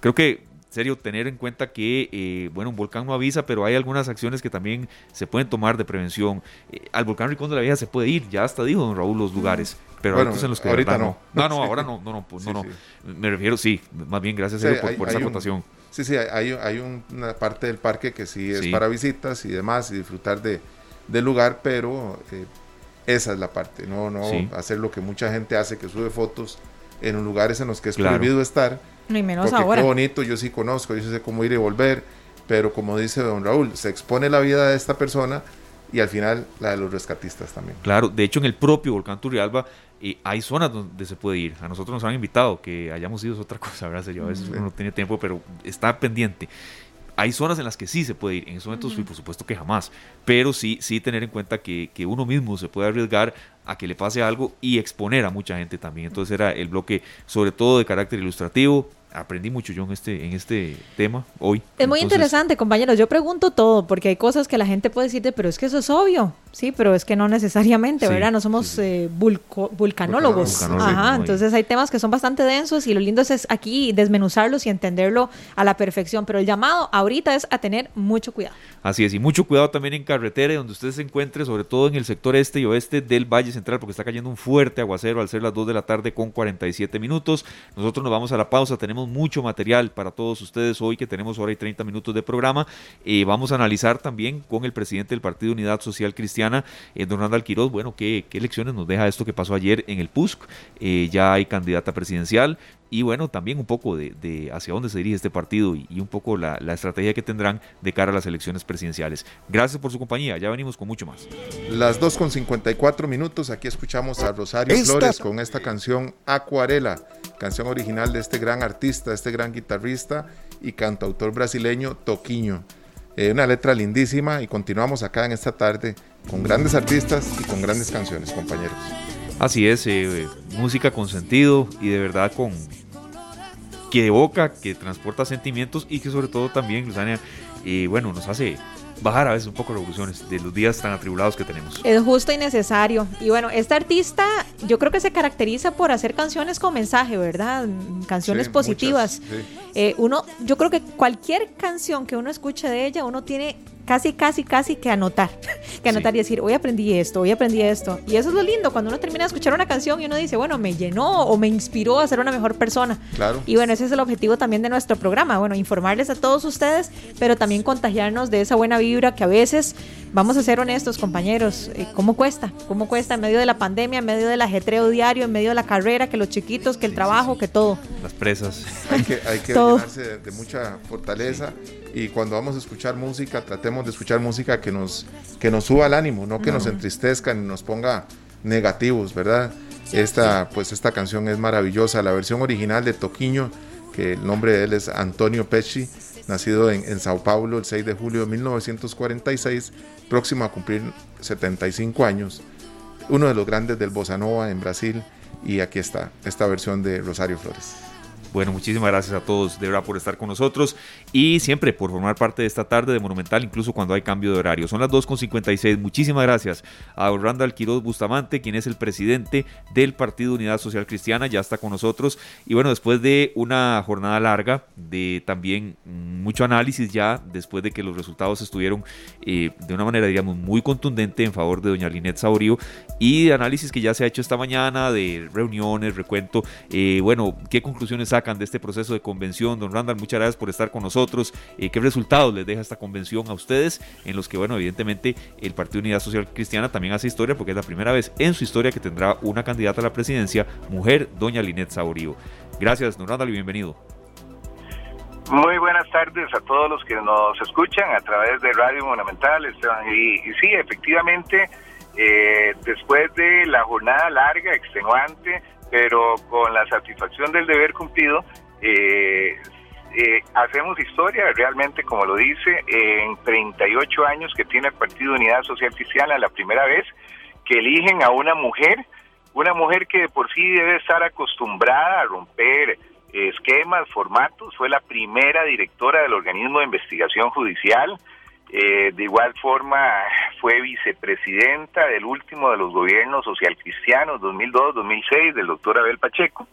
creo que serio, tener en cuenta que, eh, bueno, un volcán no avisa, pero hay algunas acciones que también se pueden tomar de prevención. Eh, al volcán Rincón de la Vieja se puede ir, ya hasta dijo don Raúl los lugares, pero bueno, en los que ahorita no. no. No, ahora no, no, no, pues, no, no. Me refiero, sí, más bien gracias por, esa acotación. Sí, sí, hay, hay una parte del parque que sí es para visitas y demás y disfrutar de, del lugar, pero eh, esa es la parte, no, no hacer lo que mucha gente hace, que sube fotos en lugares en los que es prohibido estar. Ni menos ahora. Qué bonito, yo sí conozco, yo sé cómo ir y volver, pero como dice don Raúl, se expone la vida de esta persona y al final la de los rescatistas también. Claro, de hecho en el propio volcán Turrialba eh, hay zonas donde se puede ir. A nosotros nos han invitado, que hayamos ido es otra cosa, ¿verdad? Yo a veces uno no tiene tiempo, pero está pendiente. Hay zonas en las que sí se puede ir, en esos momentos por supuesto que jamás, pero sí, sí tener en cuenta que, que uno mismo se puede arriesgar a que le pase algo y exponer a mucha gente también. Entonces era el bloque sobre todo de carácter ilustrativo, aprendí mucho yo en este, en este tema hoy. Es muy interesante, compañeros. Yo pregunto todo, porque hay cosas que la gente puede decirte, pero es que eso es obvio. Sí, pero es que no necesariamente, ¿verdad? No somos eh, vulcanólogos. Ajá, entonces hay temas que son bastante densos y lo lindo es aquí desmenuzarlos y entenderlo a la perfección. Pero el llamado ahorita es a tener mucho cuidado. Así es, y mucho cuidado también en carretera, donde usted se encuentre, sobre todo en el sector este y oeste del Valle Central, porque está cayendo un fuerte aguacero al ser las 2 de la tarde con 47 minutos. Nosotros nos vamos a la pausa, tenemos mucho material para todos ustedes hoy que tenemos hora y 30 minutos de programa. Eh, vamos a analizar también con el presidente del Partido Unidad Social Cristiana, eh, don Randall Quiroz, bueno, qué, qué lecciones nos deja esto que pasó ayer en el PUSC. Eh, ya hay candidata presidencial, y bueno, también un poco de, hacia dónde se dirige este partido y, un poco la, estrategia que tendrán de cara a las elecciones presidenciales. Gracias por su compañía, ya venimos con mucho más. Las 2 con 54 minutos, aquí escuchamos a Rosario Flores con esta canción Acuarela, canción original de este gran artista, este gran guitarrista y cantautor brasileño Toquiño. Eh, una letra lindísima y continuamos acá en esta tarde con grandes artistas y con grandes canciones, compañeros. Así es, eh, música con sentido y de verdad con, que evoca, que transporta sentimientos y que sobre todo también, Luzania, eh, bueno, nos hace bajar a veces un poco revoluciones de los días tan atribulados que tenemos. Es justo y necesario. Y bueno, esta artista yo creo que se caracteriza por hacer canciones con mensaje, ¿verdad? Canciones positivas. Eh, uno, yo creo que cualquier canción que uno escuche de ella, uno tiene casi, casi, casi que anotar. que anotar y decir, hoy aprendí esto, hoy aprendí esto. Y eso es lo lindo, cuando uno termina de escuchar una canción y uno dice, bueno, me llenó o me inspiró a ser una mejor persona. Claro. Y bueno, ese es el objetivo también de nuestro programa. Bueno, informarles a todos ustedes, pero también contagiarnos de esa buena vibra que a veces, vamos a ser honestos, compañeros, eh, ¿cómo cuesta? ¿Cómo cuesta en medio de la pandemia, en medio del ajetreo diario, en medio de la carrera, que los chiquitos, que el trabajo, que todo? Las presas. Hay que, hay que llenarse de, mucha fortaleza y cuando vamos a escuchar música, tratemos de escuchar música que nos, que nos suba el ánimo, no que nos entristezca ni nos ponga negativos, ¿verdad? Esta, pues esta canción es maravillosa, la versión original de Toquiño, que el nombre de él es Antonio Pesci, nacido en, en Sao Paulo el 6 de julio de 1946, próximo a cumplir 75 años, uno de los grandes del bossa nova en Brasil, y aquí está esta versión de Rosario Flores. Bueno, muchísimas gracias a todos de verdad por estar con nosotros y siempre por formar parte de esta tarde de Monumental, incluso cuando hay cambio de horario. Son las 2.56. Muchísimas gracias a Randall Quiroz Bustamante, quien es el presidente del Partido Unidad Social Cristiana, ya está con nosotros. Y bueno, después de una jornada larga, de también mucho análisis ya, después de que los resultados estuvieron eh, de una manera, digamos, muy contundente en favor de doña Linet Saurio y de análisis que ya se ha hecho esta mañana, de reuniones, recuento. Eh, bueno, ¿qué conclusiones sacan de este proceso de convención? Don Randall, muchas gracias por estar con nosotros. Eh, ¿Qué resultados les deja esta convención a ustedes? En los que, bueno, evidentemente el Partido Unidad Social Cristiana también hace historia porque es la primera vez en su historia que tendrá una candidata a la presidencia, mujer, doña Linet Saborío. Gracias, don Randall, y bienvenido. Muy buenas tardes a todos los que nos escuchan a través de Radio Monumental. Y, y sí, efectivamente, eh, después de la jornada larga, extenuante, pero con la satisfacción del deber cumplido, eh, eh, hacemos historia realmente, como lo dice, en 38 años que tiene el Partido Unidad Social Cristiana, la primera vez que eligen a una mujer, una mujer que de por sí debe estar acostumbrada a romper esquemas, formatos, fue la primera directora del organismo de investigación judicial, eh, de igual forma fue vicepresidenta del último de los gobiernos social cristianos 2002-2006 del doctor Abel Pacheco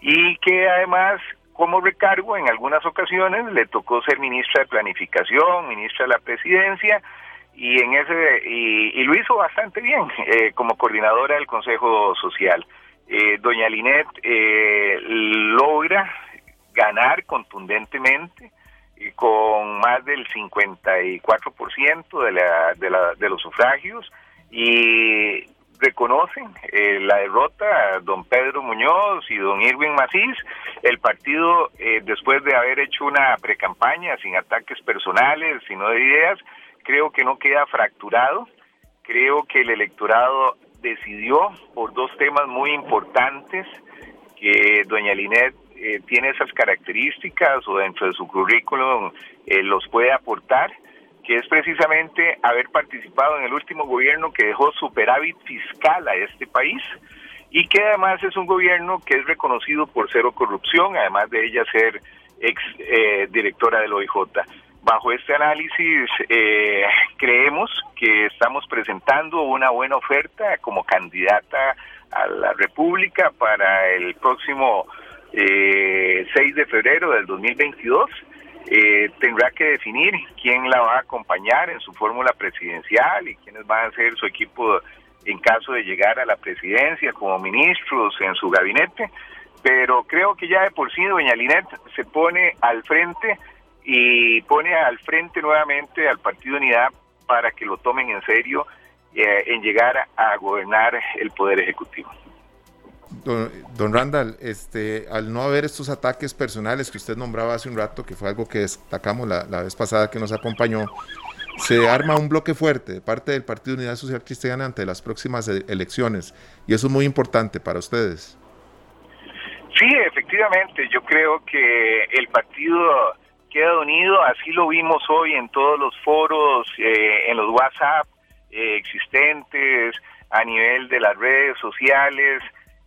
y que además como recargo, en algunas ocasiones le tocó ser ministra de Planificación, ministra de la Presidencia, y en ese y, lo hizo bastante bien eh, como coordinadora del Consejo Social. Eh, doña Linet eh, logra ganar contundentemente con más del 54% de, la, de, la, de los sufragios y reconocen eh, la derrota don Pedro Muñoz y don Irwin Macís. El partido, eh, después de haber hecho una precampaña sin ataques personales, sino de ideas, creo que no queda fracturado. Creo que el electorado decidió por dos temas muy importantes que doña Linet eh, tiene esas características o dentro de su currículum los puede aportar que es precisamente haber participado en el último gobierno que dejó superávit fiscal a este país y que además es un gobierno que es reconocido por cero corrupción, además de ella ser ex eh, directora del OIJ. Bajo este análisis eh, creemos que estamos presentando una buena oferta como candidata a la República para el próximo eh, 6 de febrero del 2022 eh, tendrá que definir quién la va a acompañar en su fórmula presidencial y quiénes van a ser su equipo en caso de llegar a la presidencia como ministros en su gabinete, pero creo que ya de por sí doña Linet se pone al frente y pone al frente nuevamente al Partido Unidad para que lo tomen en serio eh, en llegar a gobernar el Poder Ejecutivo. Don, Randall, este, al no haber estos ataques personales que usted nombraba hace un rato, que fue algo que destacamos la, vez pasada que nos acompañó, se arma un bloque fuerte de parte del Partido Unidad Social Cristiana ante las próximas e, elecciones y eso es muy importante para ustedes. Sí, efectivamente, yo creo que el partido queda unido, así lo vimos hoy en todos los foros, eh, en los WhatsApp eh, existentes, a nivel de las redes sociales,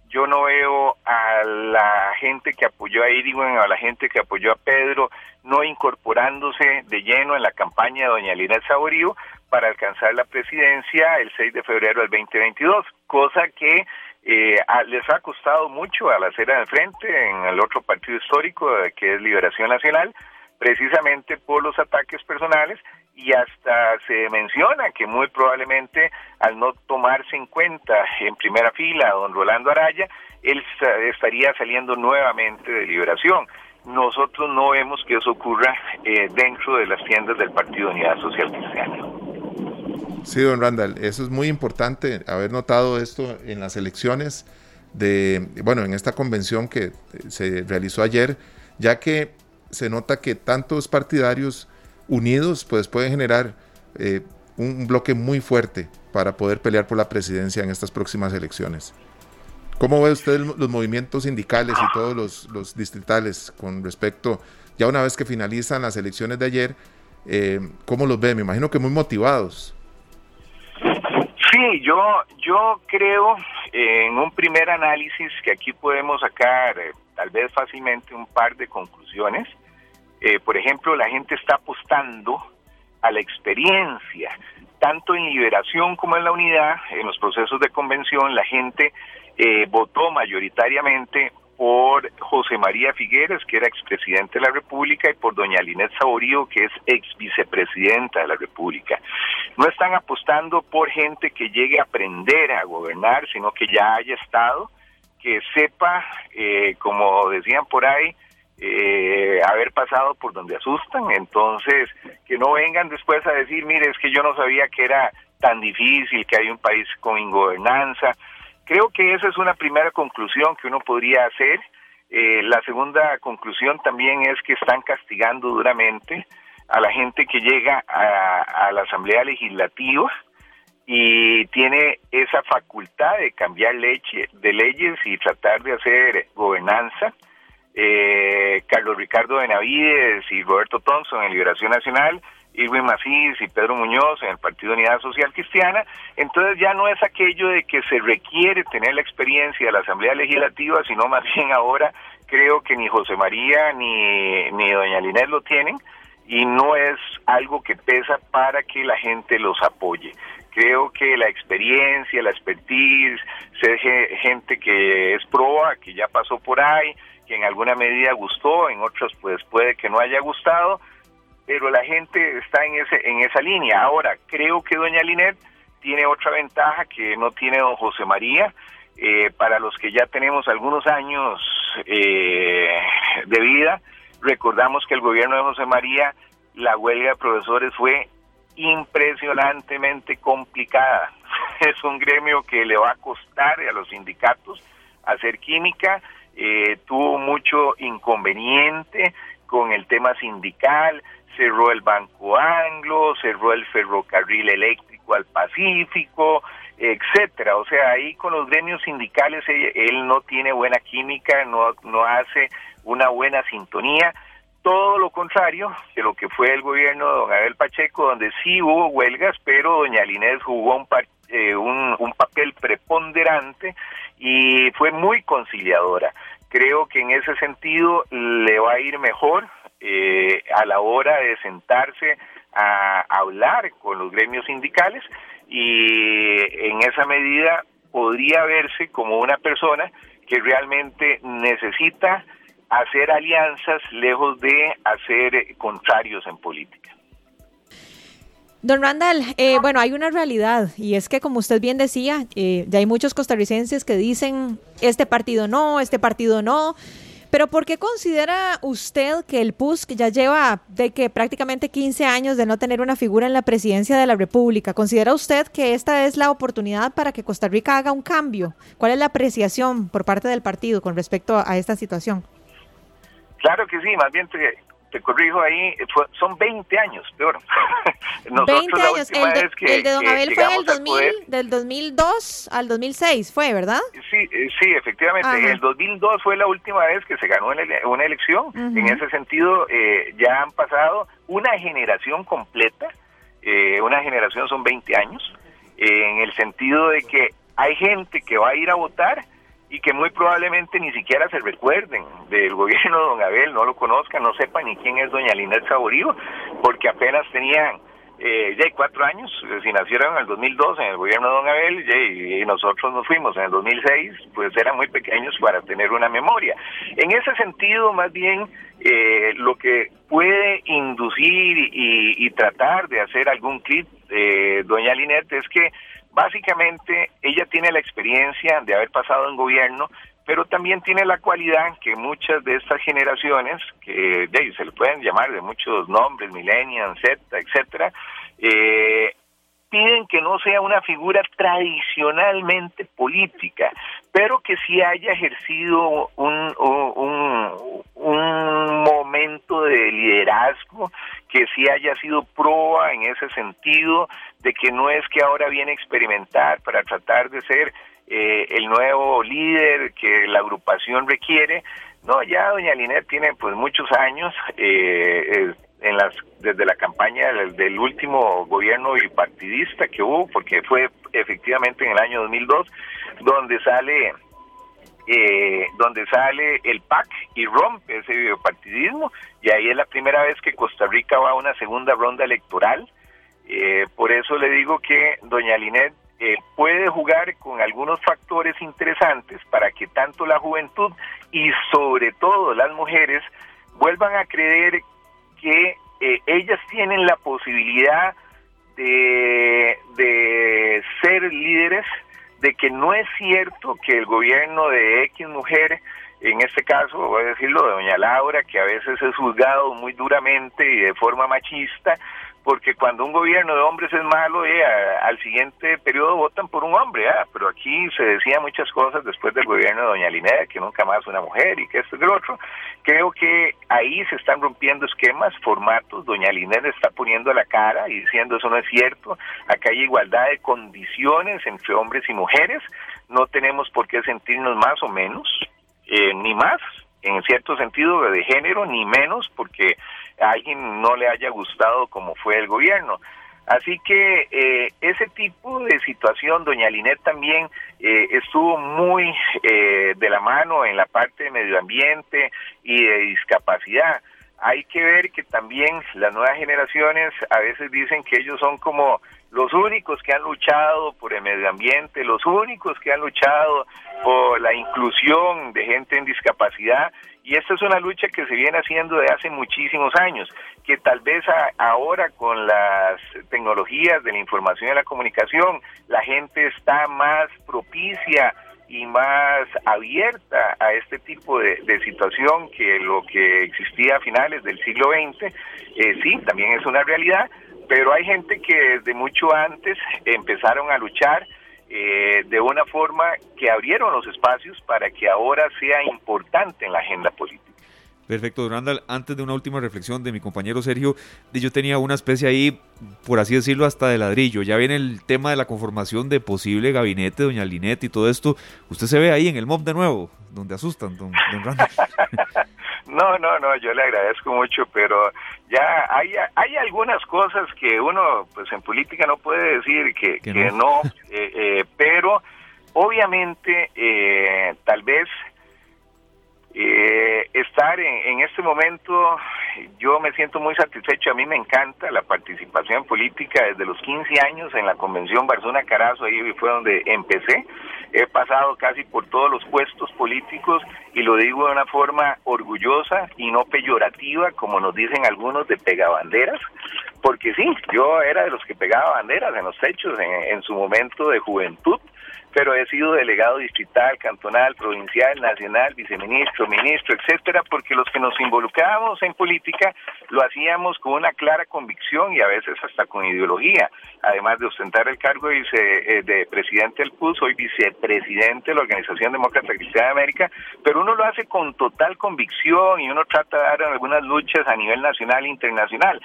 yo no veo a la gente que apoyó a Irigoyen, a la gente que apoyó a Pedro, no incorporándose de lleno en la campaña de doña Lina Saborío para alcanzar la presidencia el 6 de febrero del 2022, cosa que eh, les ha costado mucho a la acera de frente en el otro partido histórico que es Liberación Nacional, precisamente por los ataques personales y hasta se menciona que muy probablemente al no tomarse en cuenta en primera fila a don Rolando Araya, él estaría saliendo nuevamente de liberación. Nosotros no vemos que eso ocurra eh, dentro de las tiendas del Partido Unidad Social Cristiana. Sí, don Randall, eso es muy importante haber notado esto en las elecciones de, bueno, en esta convención que se realizó ayer, ya que se nota que tantos partidarios unidos pues pueden generar eh, un bloque muy fuerte para poder pelear por la presidencia en estas próximas elecciones. ¿Cómo ve usted los movimientos sindicales y todos los, distritales con respecto, ya una vez que finalizan las elecciones de ayer, eh, cómo los ve? Me imagino que muy motivados. Sí, yo, yo creo en un primer análisis que aquí podemos sacar eh, tal vez fácilmente un par de conclusiones. Eh, por ejemplo, la gente está apostando a la experiencia, tanto en liberación como en la unidad, en los procesos de convención, la gente eh, votó mayoritariamente por José María Figueres, que era expresidente de la República, y por doña Linet Saborío, que es ex vicepresidenta de la República. No están apostando por gente que llegue a aprender a gobernar, sino que ya haya estado, que sepa, eh, como decían por ahí, eh, haber pasado por donde asustan, entonces que no vengan después a decir, mire, es que yo no sabía que era tan difícil, que hay un país con ingobernanza. Creo que esa es una primera conclusión que uno podría hacer. Eh, la segunda conclusión también es que están castigando duramente a la gente que llega a, la Asamblea Legislativa y tiene esa facultad de cambiar leche, de leyes y tratar de hacer gobernanza eh, Carlos Ricardo Benavides y Roberto Thompson en Liberación Nacional, Irwin Macís y Pedro Muñoz en el Partido Unidad Social Cristiana, entonces ya no es aquello de que se requiere tener la experiencia de la Asamblea Legislativa, sino más bien ahora creo que ni José María ni, ni Doña Linet lo tienen y no es algo que pesa para que la gente los apoye. Creo que la experiencia, la expertise, ser gente que es proa, que ya pasó por ahí, que en alguna medida gustó, en otros pues puede que no haya gustado, pero la gente está en ese en esa línea. Ahora, creo que doña Linet tiene otra ventaja que no tiene don José María. Eh, para los que ya tenemos algunos años eh, de vida, recordamos que el gobierno de José María, la huelga de profesores fue impresionantemente complicada. Es un gremio que le va a costar a los sindicatos hacer química eh, tuvo mucho inconveniente con el tema sindical, cerró el Banco Anglo, cerró el ferrocarril eléctrico al Pacífico, etcétera. O sea, ahí con los gremios sindicales él, no tiene buena química, no, no hace una buena sintonía. Todo lo contrario de lo que fue el gobierno de don Abel Pacheco, donde sí hubo huelgas, pero doña Linés jugó un, eh, un, un papel preponderante y fue muy conciliadora. Creo que en ese sentido le va a ir mejor eh, a la hora de sentarse a hablar con los gremios sindicales y en esa medida podría verse como una persona que realmente necesita hacer alianzas lejos de hacer contrarios en política. Don Randall, eh, bueno, hay una realidad y es que como usted bien decía, eh, ya hay muchos costarricenses que dicen este partido no, este partido no. Pero ¿por qué considera usted que el PUSC ya lleva de que prácticamente 15 años de no tener una figura en la presidencia de la República? ¿Considera usted que esta es la oportunidad para que Costa Rica haga un cambio? ¿Cuál es la apreciación por parte del partido con respecto a esta situación? Claro que sí, más bien te corrijo ahí, son 20 años, peor. 20 años, el de, que, el de Don Abel fue el 2000, del 2002 al 2006, fue, ¿verdad? Sí, eh, sí, efectivamente, el 2002 fue la última vez que se ganó una elección, en ese sentido eh, ya han pasado una generación completa, eh, una generación son 20 años, en el sentido de que hay gente que va a ir a votar y que muy probablemente ni siquiera se recuerden del gobierno de don Abel, no lo conozcan, no sepan ni quién es doña Linet Saborío, porque apenas tenían eh, ya hay cuatro años, eh, si nacieron en el 2002 en el gobierno de Don Abel y, nosotros nos fuimos en el 2006, pues eran muy pequeños para tener una memoria. En ese sentido, más bien, eh, lo que puede inducir y, y, tratar de hacer algún clip de Doña Linet es que básicamente ella tiene la experiencia de haber pasado en gobierno, pero también tiene la cualidad que muchas de estas generaciones, que de, se le pueden llamar de muchos nombres, millennials, Z, etcétera, eh, piden que no sea una figura tradicionalmente política, pero que sí haya ejercido un, un, un, momento de liderazgo, que sí haya sido proa en ese sentido, de que no es que ahora viene a experimentar para tratar de ser eh, el nuevo líder que la agrupación requiere. No, ya doña Linet tiene pues muchos años eh, en las desde la campaña del, último gobierno bipartidista que hubo, porque fue efectivamente en el año 2002, donde sale eh, donde sale el PAC y rompe ese bipartidismo, y ahí es la primera vez que Costa Rica va a una segunda ronda electoral. por eso le digo que doña Linet eh, puede jugar con algunos factores interesantes para que tanto la juventud y sobre todo las mujeres vuelvan a creer que eh, ellas tienen la posibilidad de, de ser líderes, de que no es cierto que el gobierno de X mujer en este caso, voy a decirlo, de doña Laura, que a veces es juzgado muy duramente y de forma machista, porque cuando un gobierno de hombres es malo, eh, al siguiente periodo votan por un hombre, ah, pero aquí se decía muchas cosas después del gobierno de doña Lineda, que nunca más una mujer y que esto y lo otro. Creo que ahí se están rompiendo esquemas, formatos, doña Lineda está poniendo la cara y diciendo eso no es cierto, acá hay igualdad de condiciones entre hombres y mujeres, no tenemos por qué sentirnos más o menos, eh, ni más, en cierto sentido de género, ni menos, porque a alguien no le haya gustado como fue el gobierno. Así que eh, ese tipo de situación, doña Linet también eh, estuvo muy eh, de la mano en la parte de medio ambiente y de discapacidad. Hay que ver que también las nuevas generaciones a veces dicen que ellos son como los únicos que han luchado por el medio ambiente, los únicos que han luchado por la inclusión de gente en discapacidad y esta es una lucha que se viene haciendo de hace muchísimos años, que tal vez ahora con las tecnologías de la información y la comunicación, la gente está más propicia y más abierta a este tipo de, situación que lo que existía a finales del siglo XX. Eh, sí, también es una realidad, pero hay gente que desde mucho antes empezaron a luchar eh, de una forma que abrieron los espacios para que ahora sea importante en la agenda política. Perfecto, Durandal. Antes de una última reflexión de mi compañero Sergio, yo tenía una especie ahí, por así decirlo, hasta de ladrillo. Ya viene el tema de la conformación de posible gabinete, doña Linet y todo esto. Usted se ve ahí en el MOB de nuevo, donde asustan, don, Randall. No, no, no, yo le agradezco mucho, pero ya hay, hay algunas cosas que uno, pues en política no puede decir que, que no, eh, eh, pero obviamente eh, tal vez eh, estar en, este momento, yo me siento muy satisfecho, a mí me encanta la participación política desde los 15 años en la convención Barzona Carazo, ahí fue donde empecé, he pasado casi por todos los puestos políticos y lo digo de una forma orgullosa y no peyorativa, como nos dicen algunos de pegabanderas, porque sí, yo era de los que pegaba banderas en los techos en su momento de juventud, pero he sido delegado distrital, cantonal, provincial, nacional, viceministro, ministro, etcétera, porque los que nos involucrábamos en política lo hacíamos con una clara convicción y a veces hasta con ideología. Además de ostentar el cargo de, eh, de presidente del PUS, soy vicepresidente de la Organización Demócrata Cristiana de América, pero uno lo hace con total convicción y uno trata de dar algunas luchas a nivel nacional e internacional.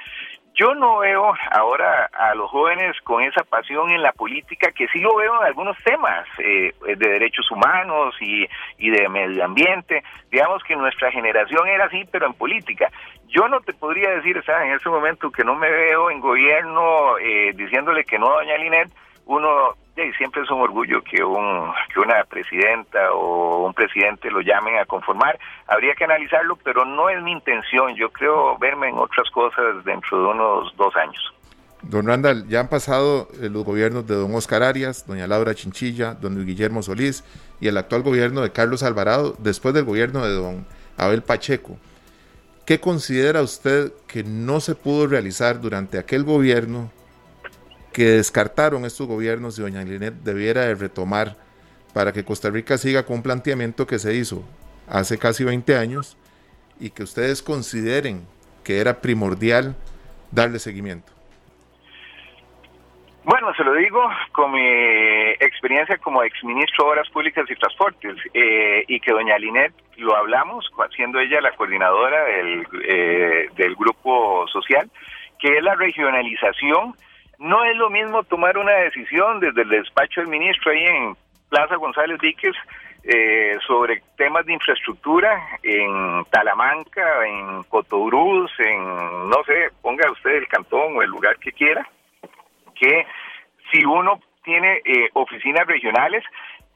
Yo no veo ahora a los jóvenes con esa pasión en la política, que sí lo veo en algunos temas eh, de derechos humanos y, y de medio ambiente. Digamos que nuestra generación era así, pero en política. Yo no te podría decir, sea, en ese momento que no me veo en gobierno eh, diciéndole que no a doña Linet, uno y siempre es un orgullo que, un, que una presidenta o un presidente lo llamen a conformar. Habría que analizarlo, pero no es mi intención. Yo creo verme en otras cosas dentro de unos dos años. Don Randall, ya han pasado eh, los gobiernos de don Oscar Arias, doña Laura Chinchilla, don Guillermo Solís y el actual gobierno de Carlos Alvarado, después del gobierno de don Abel Pacheco. ¿Qué considera usted que no se pudo realizar durante aquel gobierno que descartaron estos gobiernos y doña Linet debiera de retomar para que Costa Rica siga con un planteamiento que se hizo hace casi 20 años y que ustedes consideren que era primordial darle seguimiento? Bueno, se lo digo con mi experiencia como exministro de Obras Públicas y Transportes eh, y que doña Linet lo hablamos, siendo ella la coordinadora del, eh, del grupo social, que es la regionalización no es lo mismo tomar una decisión desde el despacho del ministro ahí en Plaza González Víquez eh, sobre temas de infraestructura en Talamanca, en Cotobruz, en, no sé, ponga usted el cantón o el lugar que quiera, que si uno tiene eh, oficinas regionales,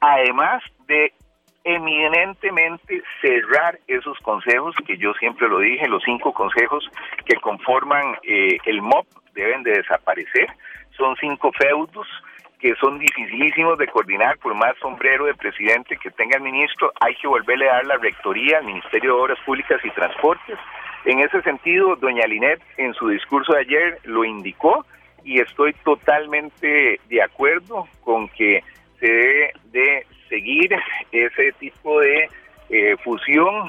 además de eminentemente cerrar esos consejos, que yo siempre lo dije, los cinco consejos que conforman eh, el MOP deben de desaparecer. Son cinco feudos que son dificilísimos de coordinar, por más sombrero de presidente que tenga el ministro, hay que volverle a dar la rectoría al Ministerio de Obras Públicas y Transportes. En ese sentido, doña Linet en su discurso de ayer lo indicó y estoy totalmente de acuerdo con que se debe de seguir ese tipo de eh, fusión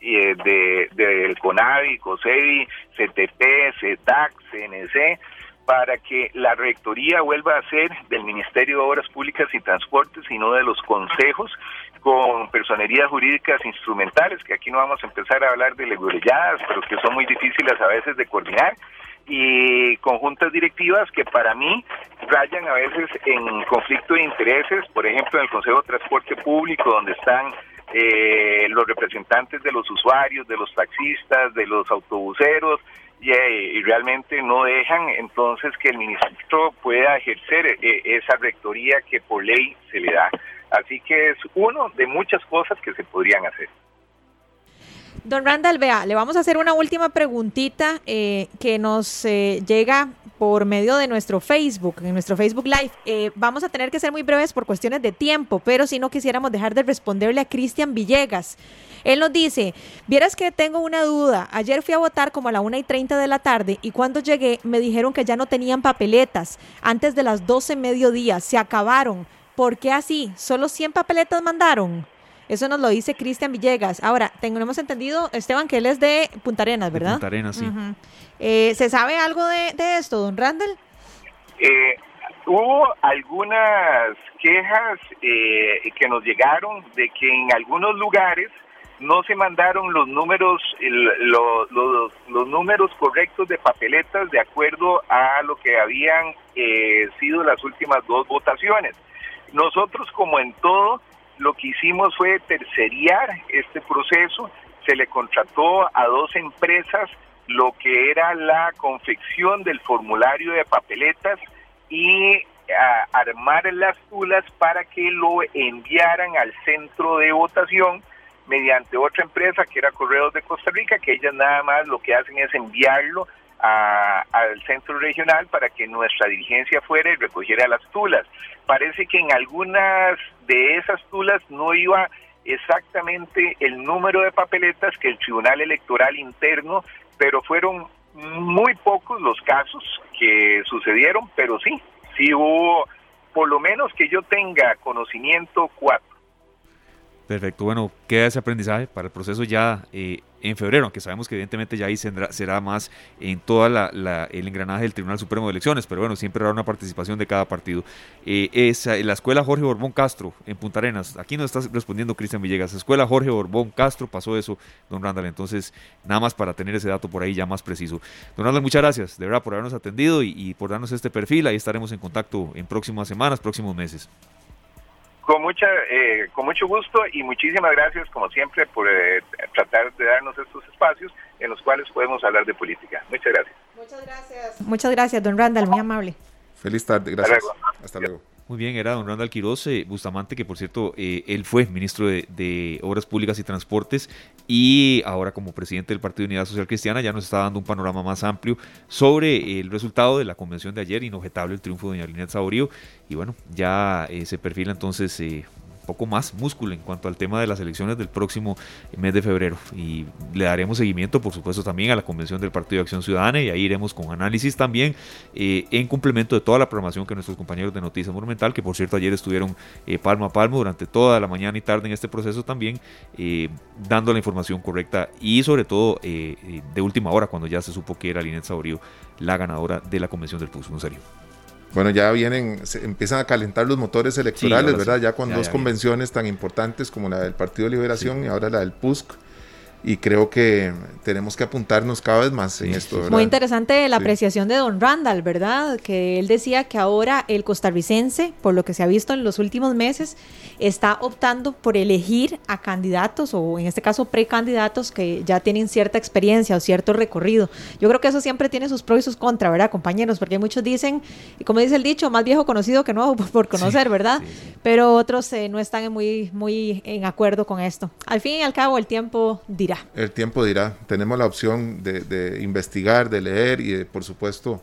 uh, de, del CONAVI, COSEDI, CTP, CETAC, CNC, para que la rectoría vuelva a ser del Ministerio de Obras Públicas y Transportes y no de los consejos con personerías jurídicas instrumentales, que aquí no vamos a empezar a hablar de legurelladas, pero que son muy difíciles a veces de coordinar, y conjuntas directivas que para mí rayan a veces en conflicto de intereses, por ejemplo en el Consejo de Transporte Público, donde están eh, los representantes de los usuarios, de los taxistas, de los autobuseros, y, eh, y, realmente no dejan entonces que el ministro pueda ejercer eh, esa rectoría que por ley se le da. Así que es uno de muchas cosas que se podrían hacer. Don Randall, vea, le vamos a hacer una última preguntita eh, que nos eh, llega por medio de nuestro Facebook, en nuestro Facebook Live. Eh, vamos a tener que ser muy breves por cuestiones de tiempo, pero si no quisiéramos dejar de responderle a Cristian Villegas. Él nos dice, vieras que tengo una duda, ayer fui a votar como a la 1 y 30 de la tarde y cuando llegué me dijeron que ya no tenían papeletas antes de las 12 mediodía, se acabaron. ¿Por qué así? ¿Solo 100 papeletas mandaron? Eso nos lo dice Cristian Villegas. Ahora, tenemos entendido, Esteban, que él es de Punta Arenas, ¿verdad? Punta Arenas, sí. eh, ¿Se sabe algo de, esto, don Randall? Eh, hubo algunas quejas eh, que nos llegaron de que en algunos lugares no se mandaron los números los, los, números correctos de papeletas de acuerdo a lo que habían eh, sido las últimas dos votaciones. Nosotros, como en todo, lo que hicimos fue terceriar este proceso, se le contrató a dos empresas lo que era la confección del formulario de papeletas y armar las tulas para que lo enviaran al centro de votación mediante otra empresa que era Correos de Costa Rica, que ellas nada más lo que hacen es enviarlo al centro regional para que nuestra dirigencia fuera y recogiera las tulas. Parece que en algunas de esas tulas no iba exactamente el número de papeletas que el Tribunal Electoral interno, pero fueron muy pocos los casos que sucedieron, pero sí, sí hubo, por lo menos que yo tenga conocimiento, cuatro. Perfecto, bueno, queda ese aprendizaje para el proceso ya eh, en febrero, aunque sabemos que evidentemente ya ahí será, más en toda la, el engranaje del Tribunal Supremo de Elecciones, pero bueno, siempre habrá una participación de cada partido. Eh, es la escuela Jorge Borbón Castro en Punta Arenas, aquí nos está respondiendo Cristian Villegas, escuela Jorge Borbón Castro, pasó eso, don Randall, entonces nada más para tener ese dato por ahí ya más preciso. Don Randall, muchas gracias, de verdad, por habernos atendido y por darnos este perfil, ahí estaremos en contacto en próximas semanas, próximos meses. Con, mucha, eh, con mucho gusto y muchísimas gracias, como siempre, por eh, tratar de darnos estos espacios en los cuales podemos hablar de política. Muchas gracias. Muchas gracias. Muchas gracias, don Randall, muy amable. Feliz tarde, gracias. Hasta luego. Muy bien, era don Randall Quiroz eh, Bustamante, que por cierto, eh, él fue ministro de, Obras Públicas y Transportes y ahora como presidente del Partido de Unidad Social Cristiana ya nos está dando un panorama más amplio sobre el resultado de la convención de ayer, inobjetable el triunfo de doña Linet Saborío. Y bueno, ya eh, se perfila entonces poco más músculo en cuanto al tema de las elecciones del próximo mes de febrero. Y le daremos seguimiento, por supuesto, también a la convención del Partido de Acción Ciudadana y ahí iremos con análisis también eh, en complemento de toda la programación que nuestros compañeros de Noticias Monumental, que por cierto ayer estuvieron eh, palmo a palmo durante toda la mañana y tarde en este proceso también, eh, dando la información correcta y sobre todo de última hora, cuando ya se supo que era Linet Saborío la ganadora de la convención del PUS. serio. Bueno, ya vienen, se empiezan a calentar los motores electorales, ¿verdad? Ya con dos convenciones tan importantes como la del Partido de Liberación y ahora la del PUSC y creo que tenemos que apuntarnos cada vez más en esto. Muy interesante la apreciación de don Randall, ¿verdad? Que él decía que ahora el costarricense, por lo que se ha visto en los últimos meses, está optando por elegir a candidatos o en este caso precandidatos que ya tienen cierta experiencia o cierto recorrido. Yo creo que eso siempre tiene sus pros y sus contras, ¿verdad, compañeros? Porque muchos dicen, y como dice el dicho, más viejo conocido que nuevo por conocer, ¿verdad? Pero otros eh, no están muy, muy en acuerdo con esto. Al fin y al cabo, el tiempo dirá el tiempo dirá. Tenemos la opción de, investigar, de leer y por supuesto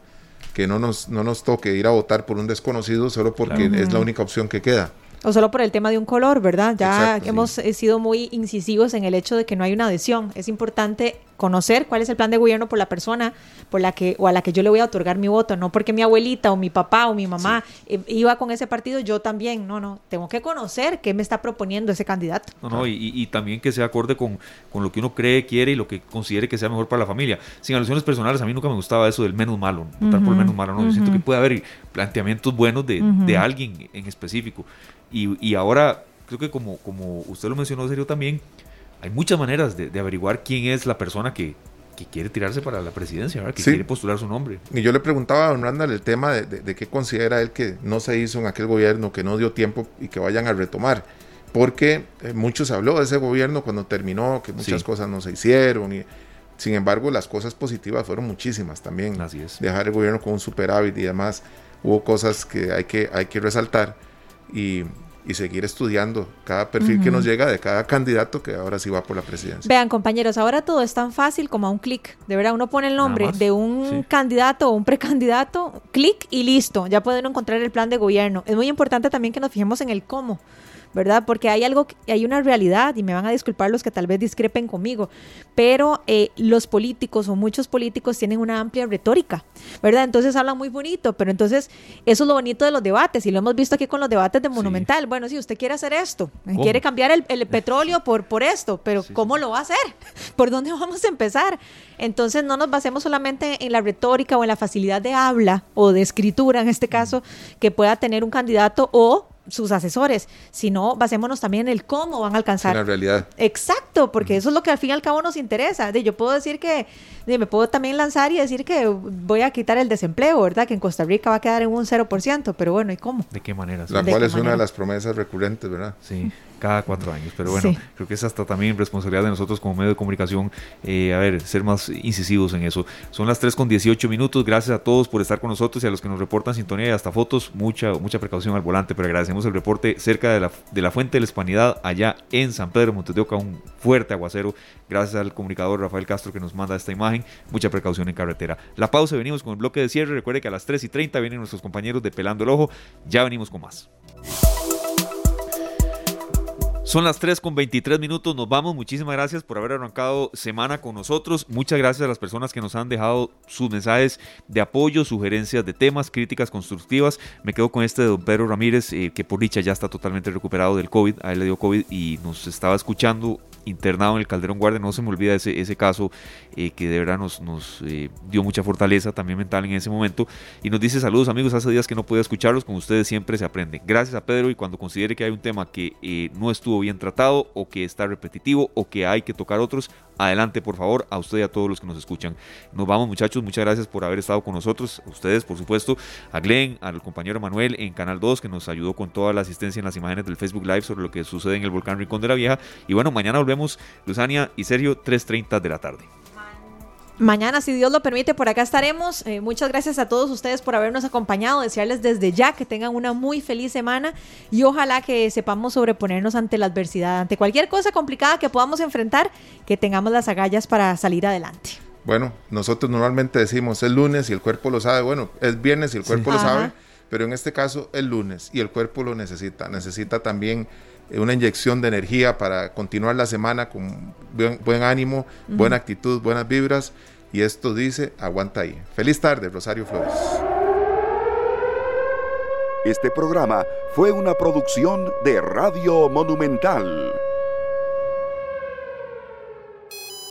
que no nos, no nos toque ir a votar por un desconocido solo porque es la única opción que queda. O solo por el tema de un color, ¿verdad? Ya hemos eh, sido muy incisivos en el hecho de que no hay una adhesión. Es importante conocer cuál es el plan de gobierno por la persona por la que o a la que yo le voy a otorgar mi voto, no porque mi abuelita o mi papá o mi mamá eh, iba con ese partido, yo también, no, no, tengo que conocer qué me está proponiendo ese candidato. No, no, y, también que sea acorde con, con, lo que uno cree, quiere y lo que considere que sea mejor para la familia. Sin alusiones personales, a mí nunca me gustaba eso del menos malo, votar por el menos malo, no, yo siento que puede haber planteamientos buenos de, de alguien en específico. Y, y ahora, creo que como, como usted lo mencionó, serio también, hay muchas maneras de, averiguar quién es la persona que, quiere tirarse para la presidencia, que quiere postular su nombre. Y yo le preguntaba a don Randall el tema de, qué considera él que no se hizo en aquel gobierno, que no dio tiempo y que vayan a retomar. Porque eh, muchos habló de ese gobierno cuando terminó, que muchas cosas no se hicieron. Y, sin embargo, las cosas positivas fueron muchísimas también. Así es. Dejar el gobierno con un superávit y demás. Hubo cosas que hay que, hay que resaltar. Y, y seguir estudiando cada perfil que nos llega de cada candidato que ahora sí va por la presidencia. Vean, compañeros, ahora todo es tan fácil como a un clic. De verdad, uno pone el nombre de un candidato o un precandidato, clic y listo. Ya pueden encontrar el plan de gobierno. Es muy importante también que nos fijemos en el cómo. ¿Verdad? Porque hay algo, hay una realidad, y me van a disculpar los que tal vez discrepen conmigo, pero eh, los políticos o muchos políticos tienen una amplia retórica, ¿verdad? Entonces hablan muy bonito, pero entonces eso es lo bonito de los debates, y lo hemos visto aquí con los debates de Monumental. Bueno, si usted quiere hacer esto, quiere cambiar el, petróleo por, por esto, pero ¿cómo lo va a hacer? ¿Por dónde vamos a empezar? Entonces no nos basemos solamente en la retórica o en la facilidad de habla o de escritura, en este caso, que pueda tener un candidato o sus asesores, sino basémonos también en el cómo van a alcanzar. la realidad. Exacto, porque eso es lo que al fin y al cabo nos interesa. De, yo puedo decir que, me puedo también lanzar y decir que voy a quitar el desempleo, ¿verdad? Que en Costa Rica va a quedar en un 0%, pero bueno, ¿y cómo? ¿De qué manera? La cual es una de las promesas recurrentes, ¿verdad? Sí cada cuatro años. Pero bueno, creo que es hasta también responsabilidad de nosotros como medio de comunicación, eh, a ver, ser más incisivos en eso. Son las 3 con 18 minutos. Gracias a todos por estar con nosotros y a los que nos reportan sintonía y hasta fotos. Mucha, mucha precaución al volante, pero agradecemos el reporte cerca de la, de la Fuente de la Hispanidad, allá en San Pedro Montes de Oca, un fuerte aguacero. Gracias al comunicador Rafael Castro que nos manda esta imagen. Mucha precaución en carretera. La pausa, venimos con el bloque de cierre. Recuerde que a las 3 y 30 vienen nuestros compañeros de Pelando el Ojo. Ya venimos con más. Son las 3 con 23 minutos, nos vamos. Muchísimas gracias por haber arrancado semana con nosotros. Muchas gracias a las personas que nos han dejado sus mensajes de apoyo, sugerencias de temas, críticas constructivas. Me quedo con este de don Pedro Ramírez, eh, que por dicha ya está totalmente recuperado del COVID. A él le dio COVID y nos estaba escuchando internado en el Calderón Guardia. No se me olvida ese, ese caso eh, que de verdad nos, nos eh, dio mucha fortaleza también mental en ese momento. Y nos dice saludos amigos, hace días que no podía escucharlos, con ustedes siempre se aprende. Gracias a Pedro y cuando considere que hay un tema que eh, no estuvo bien tratado o que está repetitivo o que hay que tocar otros, adelante por favor, a usted y a todos los que nos escuchan. Nos vamos muchachos, muchas gracias por haber estado con nosotros, ustedes por supuesto, a Glenn, al compañero Manuel en Canal 2 que nos ayudó con toda la asistencia en las imágenes del Facebook Live sobre lo que sucede en el volcán Rincón de la Vieja. Y bueno, mañana volvemos, Luzania y Sergio, 3.30 de la tarde. Mañana, si Dios lo permite, por acá estaremos. Eh, muchas gracias a todos ustedes por habernos acompañado. Desearles desde ya que tengan una muy feliz semana y ojalá que sepamos sobreponernos ante la adversidad, ante cualquier cosa complicada que podamos enfrentar, que tengamos las agallas para salir adelante. Bueno, nosotros normalmente decimos el lunes y el cuerpo lo sabe. Bueno, es viernes y el cuerpo lo sabe, pero en este caso el lunes y el cuerpo lo necesita. Necesita también una inyección de energía para continuar la semana con buen, ánimo, buena actitud, buenas vibras. Y esto dice, aguanta ahí. Feliz tarde, Rosario Flores. Este programa fue una producción de Radio Monumental.